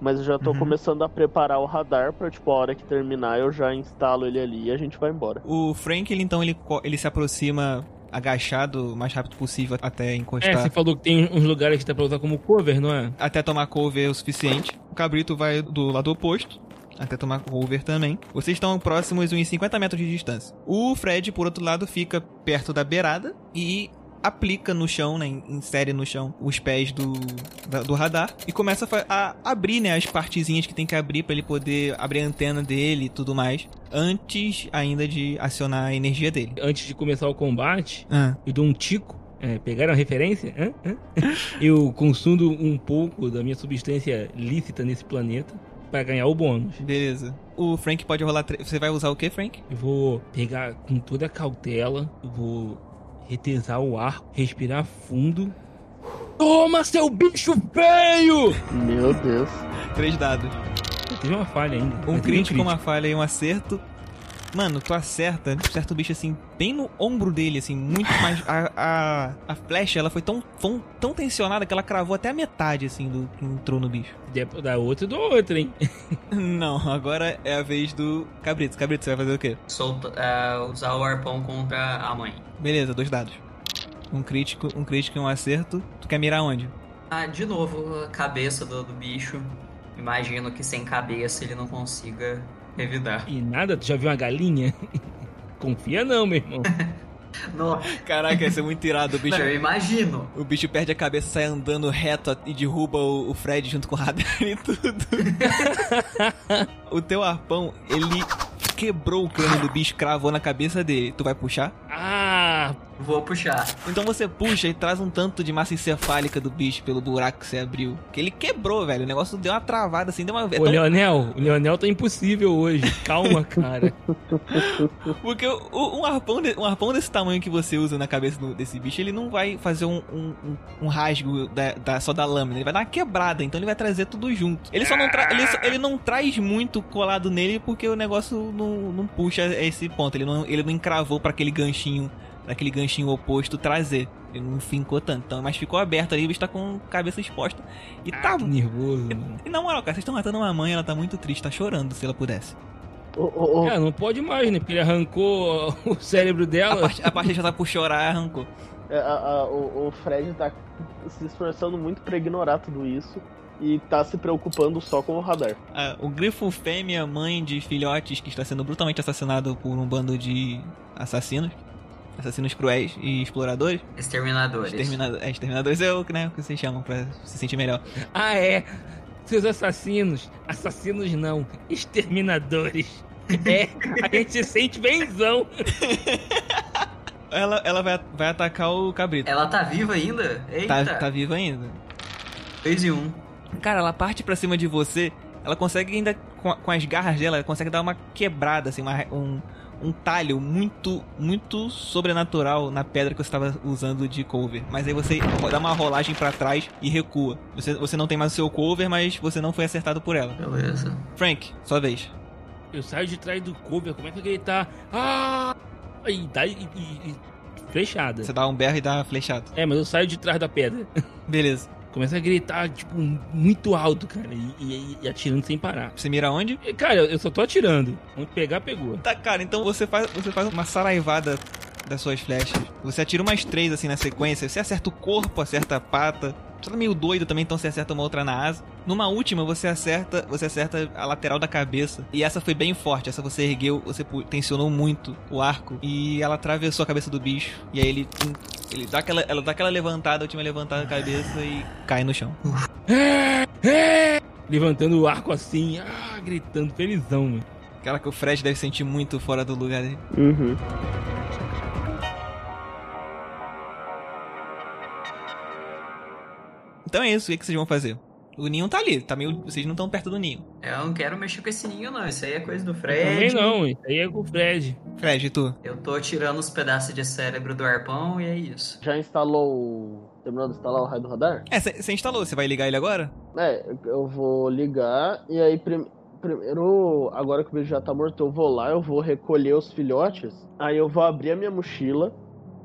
Speaker 4: mas eu já tô
Speaker 1: Uhum.
Speaker 4: começando a preparar o radar pra, tipo, a hora que terminar eu já instalo ele ali e a gente vai embora.
Speaker 1: O Frank, ele então, ele, ele se aproxima agachado o mais rápido possível até
Speaker 3: É,
Speaker 1: encostar.
Speaker 3: você falou que tem uns lugares que dá pra usar como cover, não é?
Speaker 1: até tomar cover o suficiente. O cabrito vai do lado oposto. Até tomar cover também. Vocês estão próximos uns 50 metros de distância. O Fred, por outro lado, fica perto da beirada e aplica no chão, né? Insere no chão os pés do, da- do radar e começa a, a abrir, né? As partezinhas que tem que abrir para ele poder abrir a antena dele e tudo mais. Antes ainda de acionar a energia dele.
Speaker 3: Antes de começar o combate,
Speaker 1: Ah,
Speaker 3: eu dou um tico. É, pegaram a referência? Hã? Hã? eu consumo um pouco da minha substância lícita nesse planeta pra ganhar o bônus.
Speaker 1: beleza. O Frank pode rolar. tre- Você vai usar o que, Frank?
Speaker 3: Eu vou pegar com toda a cautela, vou retesar o ar, respirar fundo. Toma, seu bicho feio!
Speaker 4: Meu Deus.
Speaker 1: Três dados.
Speaker 3: Teve uma falha ainda.
Speaker 1: Um
Speaker 3: mas teve
Speaker 1: crítico, uma falha e um acerto. Mano, tu acerta, acerta o bicho assim, bem no ombro dele, assim, muito mais. A, a, a flecha, ela foi tão, tão, tão tensionada que ela cravou até a metade, assim, do que entrou no bicho.
Speaker 3: Dar outra, eu dou outra, hein?
Speaker 1: Não, agora é a vez do Cabrito. Cabrito, você vai fazer o quê?
Speaker 5: Solta, é, usar o arpão contra a mãe.
Speaker 1: Beleza, dois dados. Um crítico, um crítico e um acerto. Tu quer mirar onde?
Speaker 5: Ah, de novo, a cabeça do, do bicho. Imagino que sem cabeça ele não consiga revidar.
Speaker 3: E nada, tu já viu uma galinha? Confia não, meu irmão.
Speaker 5: Não,
Speaker 1: Caraca, ia ser muito irado. O bicho,
Speaker 5: não, eu imagino.
Speaker 1: o bicho perde a cabeça, sai andando reto e derruba o, o Fred junto com o radar e tudo. o teu arpão, ele quebrou o crânio do bicho, cravou na cabeça dele. Tu vai puxar?
Speaker 3: Ah,
Speaker 5: Vou puxar.
Speaker 1: Então você puxa e traz um tanto de massa encefálica do bicho pelo buraco que você abriu. Que ele quebrou, velho. O negócio deu uma travada assim, deu uma. é
Speaker 3: o
Speaker 1: tão-
Speaker 3: Leonel, o Leonel tá impossível hoje. Calma, cara.
Speaker 1: Porque o- o- um, arpão de- um arpão desse tamanho que você usa na cabeça do- desse bicho, ele não vai fazer um, um, um- um rasgo da, da- só da lâmina, ele vai dar uma quebrada, então ele vai trazer tudo junto. Ele só não, tra- ele, só- ele não traz muito colado nele porque o negócio não, não puxa esse ponto. Ele não, ele não encravou pra aquele ganchinho, pra aquele ganchinho oposto trazer. Ele não fincou tanto. Então, mas ficou aberto ali, o bicho tá com a cabeça exposta. E tá.
Speaker 3: Ah, que nervoso, mano.
Speaker 1: E na moral, cara, vocês estão matando uma mãe, ela tá muito triste, tá chorando se ela pudesse.
Speaker 4: Ô, ô,
Speaker 3: É, não pode mais, né? Porque ele arrancou o cérebro
Speaker 1: A
Speaker 3: dela.
Speaker 1: parte, a parte já tá por chorar, arrancou.
Speaker 4: é, a- a- o, o Fred tá se esforçando muito pra ignorar tudo isso e tá se preocupando só com o radar.
Speaker 1: Ah, o grifo fêmea, mãe de filhotes, que está sendo brutalmente assassinado por um bando de assassinos. Assassinos cruéis e exploradores.
Speaker 5: Exterminadores.
Speaker 1: Exterminado, é, exterminadores é o que, né, o que vocês chamam pra se sentir melhor.
Speaker 3: Ah, é. Seus assassinos. Assassinos não. Exterminadores. É, a gente se sente benzão.
Speaker 1: Ela, ela vai, vai atacar o cabrito.
Speaker 5: Ela tá viva ainda? Eita.
Speaker 1: Tá, tá viva ainda.
Speaker 5: 2 e 1. Um.
Speaker 1: Cara, ela parte pra cima de você. Ela consegue ainda, com, com as garras dela, ela consegue dar uma quebrada, assim, uma- um, um talho muito, muito sobrenatural na pedra que você estava usando de cover. Mas aí você dá uma rolagem pra trás e recua. Você, você não tem mais o seu cover, mas você não foi acertado por ela.
Speaker 5: Beleza.
Speaker 1: Frank, sua vez.
Speaker 3: Eu saio de trás do cover, como é que ele tá? Ah! E dá e, e, e flechada.
Speaker 1: Você dá um berro e dá uma flechada.
Speaker 3: É, mas eu saio de trás da pedra.
Speaker 1: Beleza.
Speaker 3: Começa a gritar, tipo, muito alto, cara. E, e- e atirando sem parar.
Speaker 1: Você mira onde?
Speaker 3: E, Cara, eu só tô atirando. Onde pegar, pegou.
Speaker 1: Tá, cara, então você faz, você faz uma saraivada das suas flechas. Você atira umas três assim na sequência. Você acerta o corpo, acerta a pata. Você tá meio doido também, então você acerta uma outra na asa. Numa última, você acerta, você acerta a lateral da cabeça. E essa foi bem forte. Essa você ergueu, você tensionou muito o arco. E ela atravessou a cabeça do bicho. E aí ele, ele dá aquela, ela dá aquela levantada, a última levantada da cabeça e cai no chão.
Speaker 3: Levantando o arco assim, ah, gritando, felizão, mano.
Speaker 1: Aquela que o Fred deve sentir muito fora do lugar dele.
Speaker 4: Uhum.
Speaker 1: Então é isso, o que, que vocês vão fazer? O ninho tá ali, tá meio. Vocês não estão perto do ninho.
Speaker 5: Eu não quero mexer com esse ninho, não. Isso aí é coisa do
Speaker 3: Também
Speaker 5: Fred.
Speaker 3: não, isso aí é com o Fred.
Speaker 1: Fred, e tu?
Speaker 5: Eu tô tirando os pedaços de cérebro do arpão e é isso.
Speaker 4: Já instalou o. Terminou de instalar o raio do radar?
Speaker 1: É, você instalou, você vai ligar ele agora?
Speaker 4: É, eu vou ligar e aí prim- primeiro, agora que o bicho já tá morto, eu vou lá, eu vou recolher os filhotes, aí eu vou abrir a minha mochila,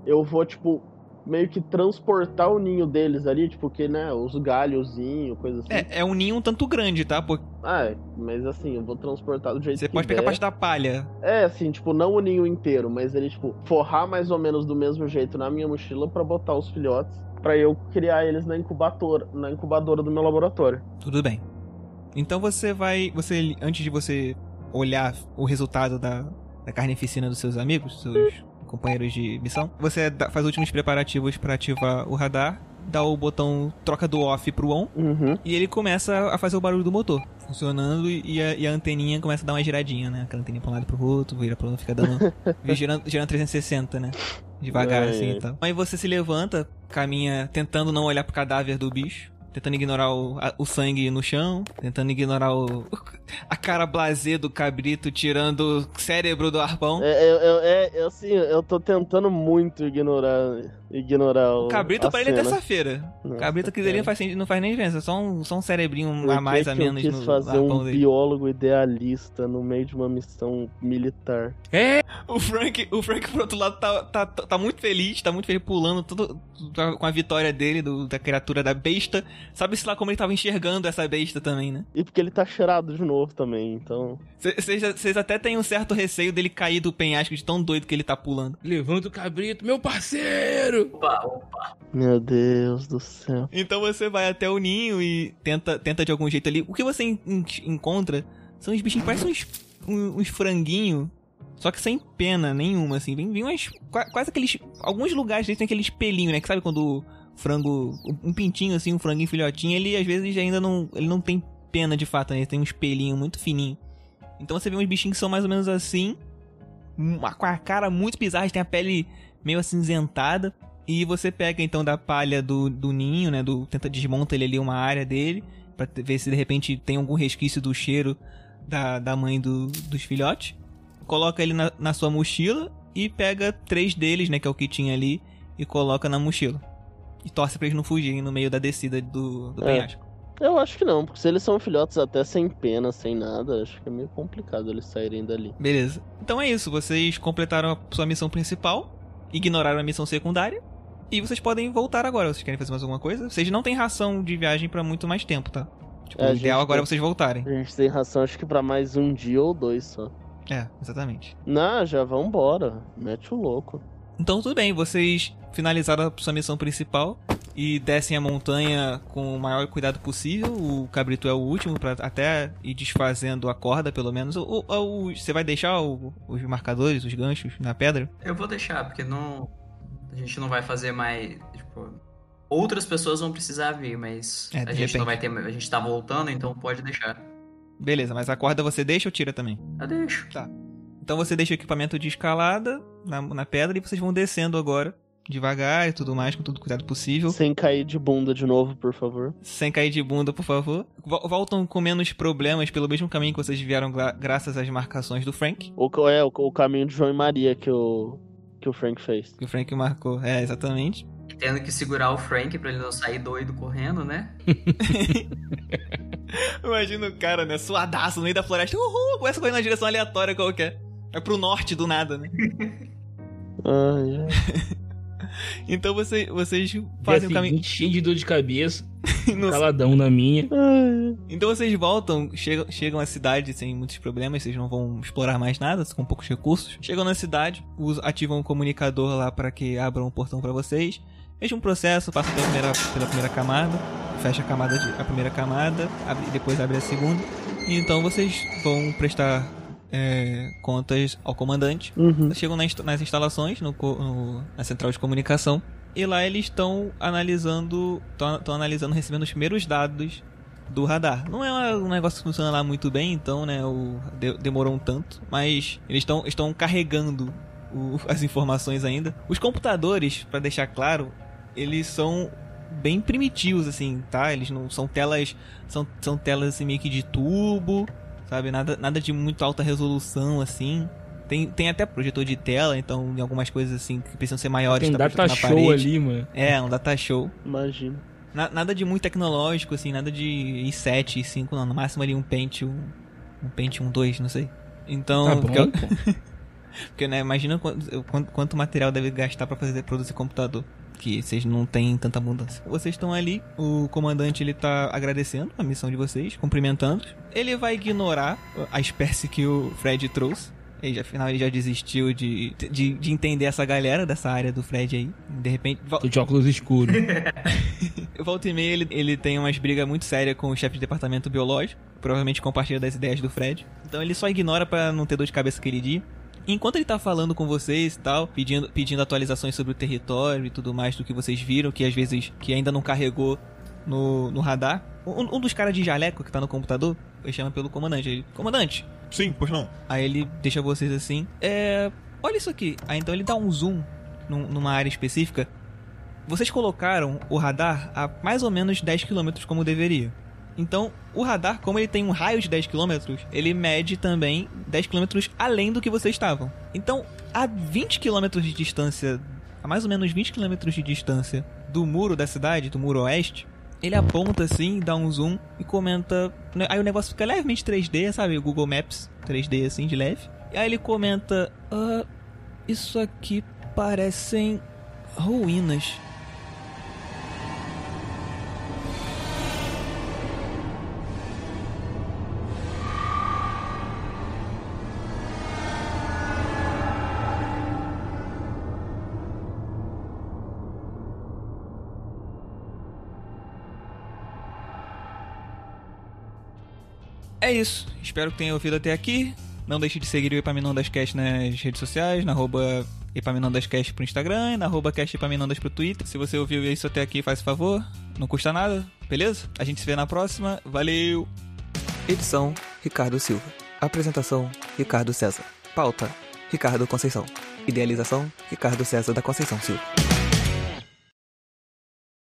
Speaker 4: eu vou, tipo, meio que transportar o ninho deles ali, tipo, que, né, os galhozinhos, coisa assim.
Speaker 1: É, é um ninho um tanto grande, tá? Porque
Speaker 4: Ah, é, mas assim, eu vou transportar do jeito
Speaker 1: você
Speaker 4: que
Speaker 1: pode pegar a
Speaker 4: der.
Speaker 1: parte da palha.
Speaker 4: É, assim, tipo, não o ninho inteiro, mas ele, tipo, forrar mais ou menos do mesmo jeito na minha mochila pra botar os filhotes, pra eu criar eles na incubadora, na incubadora do meu laboratório.
Speaker 1: Tudo bem. Então você vai. Você. Antes de você olhar o resultado da, da carnificina dos seus amigos, seus companheiros de missão, você faz os últimos preparativos pra ativar o radar, dá o botão troca do off pro on,
Speaker 4: Uhum.
Speaker 1: e ele começa a fazer o barulho do motor. Funcionando e a, e a anteninha começa a dar uma giradinha, né? Aquela anteninha pra um lado e pro outro, vira pra um, fica dando. girando, girando 360, né? Devagar
Speaker 4: Ai,
Speaker 1: assim
Speaker 4: ai.
Speaker 1: e tal. Aí você se levanta, caminha tentando não olhar pro cadáver do bicho. Tentando ignorar o, a- o sangue no chão, tentando ignorar o, a cara blasé do cabrito tirando o cérebro do arpão.
Speaker 4: É, eu, eu, é, eu, assim, eu tô tentando muito ignorar, ignorar o.
Speaker 1: Cabrito pra ele é terça-feira. Cabrito que dele não faz, não faz nem diferença, é só um, só um cerebrinho
Speaker 4: Por
Speaker 1: a mais a
Speaker 4: que eu
Speaker 1: menos
Speaker 4: quis
Speaker 1: no
Speaker 4: fazer um
Speaker 1: dele.
Speaker 4: biólogo idealista no meio de uma missão militar.
Speaker 3: É,
Speaker 1: O Frank, o Frank, por outro lado, tá, tá, tá tá muito feliz, tá muito feliz pulando tudo, tá com a vitória dele, do- da criatura da besta. Sabe-se lá como ele tava enxergando essa besta também, né?
Speaker 4: E porque ele tá cheirado de novo também, então.
Speaker 1: Vocês até têm um certo receio dele cair do penhasco de tão doido que ele tá pulando.
Speaker 3: levanta o cabrito, meu parceiro!
Speaker 5: Opa, opa.
Speaker 4: Meu Deus do céu.
Speaker 1: Então você vai até o ninho e tenta, tenta de algum jeito ali. O que você en- en- encontra são os bichinhos, parecem uns, um- uns franguinhos. Só que sem pena nenhuma, assim. Vem, vem umas. qua- Quase aqueles. Alguns lugares deles tem aquele espelhinho, né? Que sabe quando frango. Um pintinho, assim, um franguinho filhotinho, ele às vezes ainda não. Ele não tem pena de fato, né? Ele tem um espelhinho muito fininho. Então você vê uns bichinhos que são mais ou menos assim, com a cara muito bizarra, tem a pele meio acinzentada. E você pega então da palha do, do ninho, né? Do, tenta desmonta ele ali uma área dele, te- ver se de repente tem algum resquício do cheiro da, da mãe do- dos filhotes. Coloca ele na, na sua mochila e pega três deles, né? Que é o que tinha ali, e coloca na mochila. E torce pra eles não fugirem no meio da descida do, do
Speaker 4: É.
Speaker 1: penhasco.
Speaker 4: Eu acho que não, porque se eles são filhotes até sem pena, sem nada, acho que é meio complicado eles saírem dali.
Speaker 1: Beleza. Então é isso, vocês completaram a sua missão principal, ignoraram a missão secundária, e vocês podem voltar agora. Vocês querem fazer mais alguma coisa? Vocês não têm ração de viagem pra muito mais tempo, tá? Tipo,
Speaker 4: É,
Speaker 1: o ideal agora é
Speaker 4: tem-
Speaker 1: vocês voltarem.
Speaker 4: A gente tem ração acho que pra mais um dia ou dois só.
Speaker 1: É, exatamente.
Speaker 4: Não, já vambora. Mete o louco.
Speaker 1: Então tudo bem, vocês finalizaram a sua missão principal e descem a montanha com o maior cuidado possível. O cabrito é o último pra até ir desfazendo a corda, pelo menos. O, o- o- você vai deixar o- os marcadores, os ganchos na pedra?
Speaker 5: Eu vou deixar, porque não. A gente não vai fazer mais. Tipo. Outras pessoas vão precisar vir, mas
Speaker 1: É,
Speaker 5: a gente não vai ter. A gente tá voltando, então pode deixar.
Speaker 1: Beleza, mas a corda você deixa ou tira também?
Speaker 5: Eu deixo.
Speaker 1: Então você deixa o equipamento de escalada na, na pedra e vocês vão descendo agora, devagar e tudo mais, com todo o cuidado possível.
Speaker 4: Sem cair de bunda de novo, por favor.
Speaker 1: Sem cair de bunda, por favor. Vol- Voltam com menos problemas pelo mesmo caminho que vocês vieram gra- graças às marcações do Frank.
Speaker 4: O, é, o, o caminho de João e Maria que o, que o Frank fez.
Speaker 1: Que o Frank marcou. É, exatamente.
Speaker 5: Tendo que segurar o Frank pra ele não sair doido correndo, né?
Speaker 1: Imagina o cara, né? Suadaço no meio da floresta. Uhul! Começa a correr na direção aleatória qualquer. É pro norte do nada, né?
Speaker 4: Ai, ai.
Speaker 1: Então você, vocês fazem o caminho.
Speaker 3: cheio de dor de cabeça, caladão na minha.
Speaker 1: Então vocês voltam, chegam, chegam à cidade sem muitos problemas, vocês não vão explorar mais nada, com poucos recursos. Chegam na cidade, ativam um comunicador lá para que abram um portão para vocês. Mesmo processo, passa pela primeira, pela primeira camada, fecha a, camada de- a primeira camada, abre, depois abre a segunda. E então vocês vão prestar é, contas ao comandante.
Speaker 4: Uhum.
Speaker 1: Chegam na insta- nas instalações, no, no- na central de comunicação. E lá eles estão analisando. Estão analisando, recebendo os primeiros dados do radar. Não é um negócio que funciona lá muito bem, então, né? O, de- demorou um tanto. Mas eles estão estão carregando o- as informações ainda. Os computadores, para deixar claro, eles são bem primitivos, assim, tá? Eles não são telas. São, são telas assim, meio que de tubo, sabe? Nada, nada de muito alta resolução, assim. Tem, tem até projetor de tela, então em algumas coisas assim que precisam ser maiores.
Speaker 3: Tem
Speaker 1: tá
Speaker 3: data show
Speaker 1: parede.
Speaker 3: ali, mano.
Speaker 1: É, um data show.
Speaker 4: Imagina.
Speaker 1: Na- nada de muito tecnológico, assim, nada de i7, i5, não. No máximo ali um Pentium. Um Pentium 2, não sei. Então.
Speaker 3: Tá bom,
Speaker 1: porque, eu- porque, né, imagina quanto, quanto, quanto material deve gastar pra fazer produzir computador. Que vocês não têm tanta abundância. Vocês estão ali, o comandante ele tá agradecendo a missão de vocês, cumprimentando. Ele vai ignorar a espécie que o Fred trouxe. Ele já, afinal, ele já desistiu de, de, de entender essa galera dessa área do Fred aí. De repente.
Speaker 3: Tô de óculos escuros.
Speaker 1: Volta e meia ele, ele tem umas brigas muito sérias com o chefe de departamento biológico. Provavelmente compartilha das ideias do Fred. Então ele só ignora pra não ter dor de cabeça aquele dia. Enquanto ele tá falando com vocês e tal, pedindo, pedindo atualizações sobre o território e tudo mais do que vocês viram, que às vezes que ainda não carregou no, no radar. Um, um dos caras de jaleco que tá no computador, ele chama pelo comandante. Ele, comandante,
Speaker 6: Sim, pois não.
Speaker 1: Aí ele deixa vocês assim. É. Olha isso aqui. Aí então ele dá um zoom num- numa área específica. Vocês colocaram o radar a mais ou menos 10 km como deveria. Então, o radar, como ele tem um raio de 10 km, ele mede também 10 km além do que vocês estavam. Então, a 20 km de distância, a mais ou menos 20 km de distância do muro da cidade, do muro oeste, ele aponta assim, dá um zoom e comenta. né, Aí o negócio fica levemente 3D, sabe? O Google Maps 3D assim, de leve. E aí ele comenta: "Ah, Isso aqui parecem ruínas. É isso. Espero que tenha ouvido até aqui. Não deixe de seguir o Epaminondascast nas redes sociais, na arroba Epaminondascast pro Instagram e na arroba Cast Epaminondas pro Twitter. Se você ouviu isso até aqui, faz favor. Não custa nada, beleza? A gente se vê na próxima. Valeu! Edição Ricardo Silva. Apresentação: Ricardo César. Pauta: Ricardo Conceição. Idealização: Ricardo César da Conceição Silva.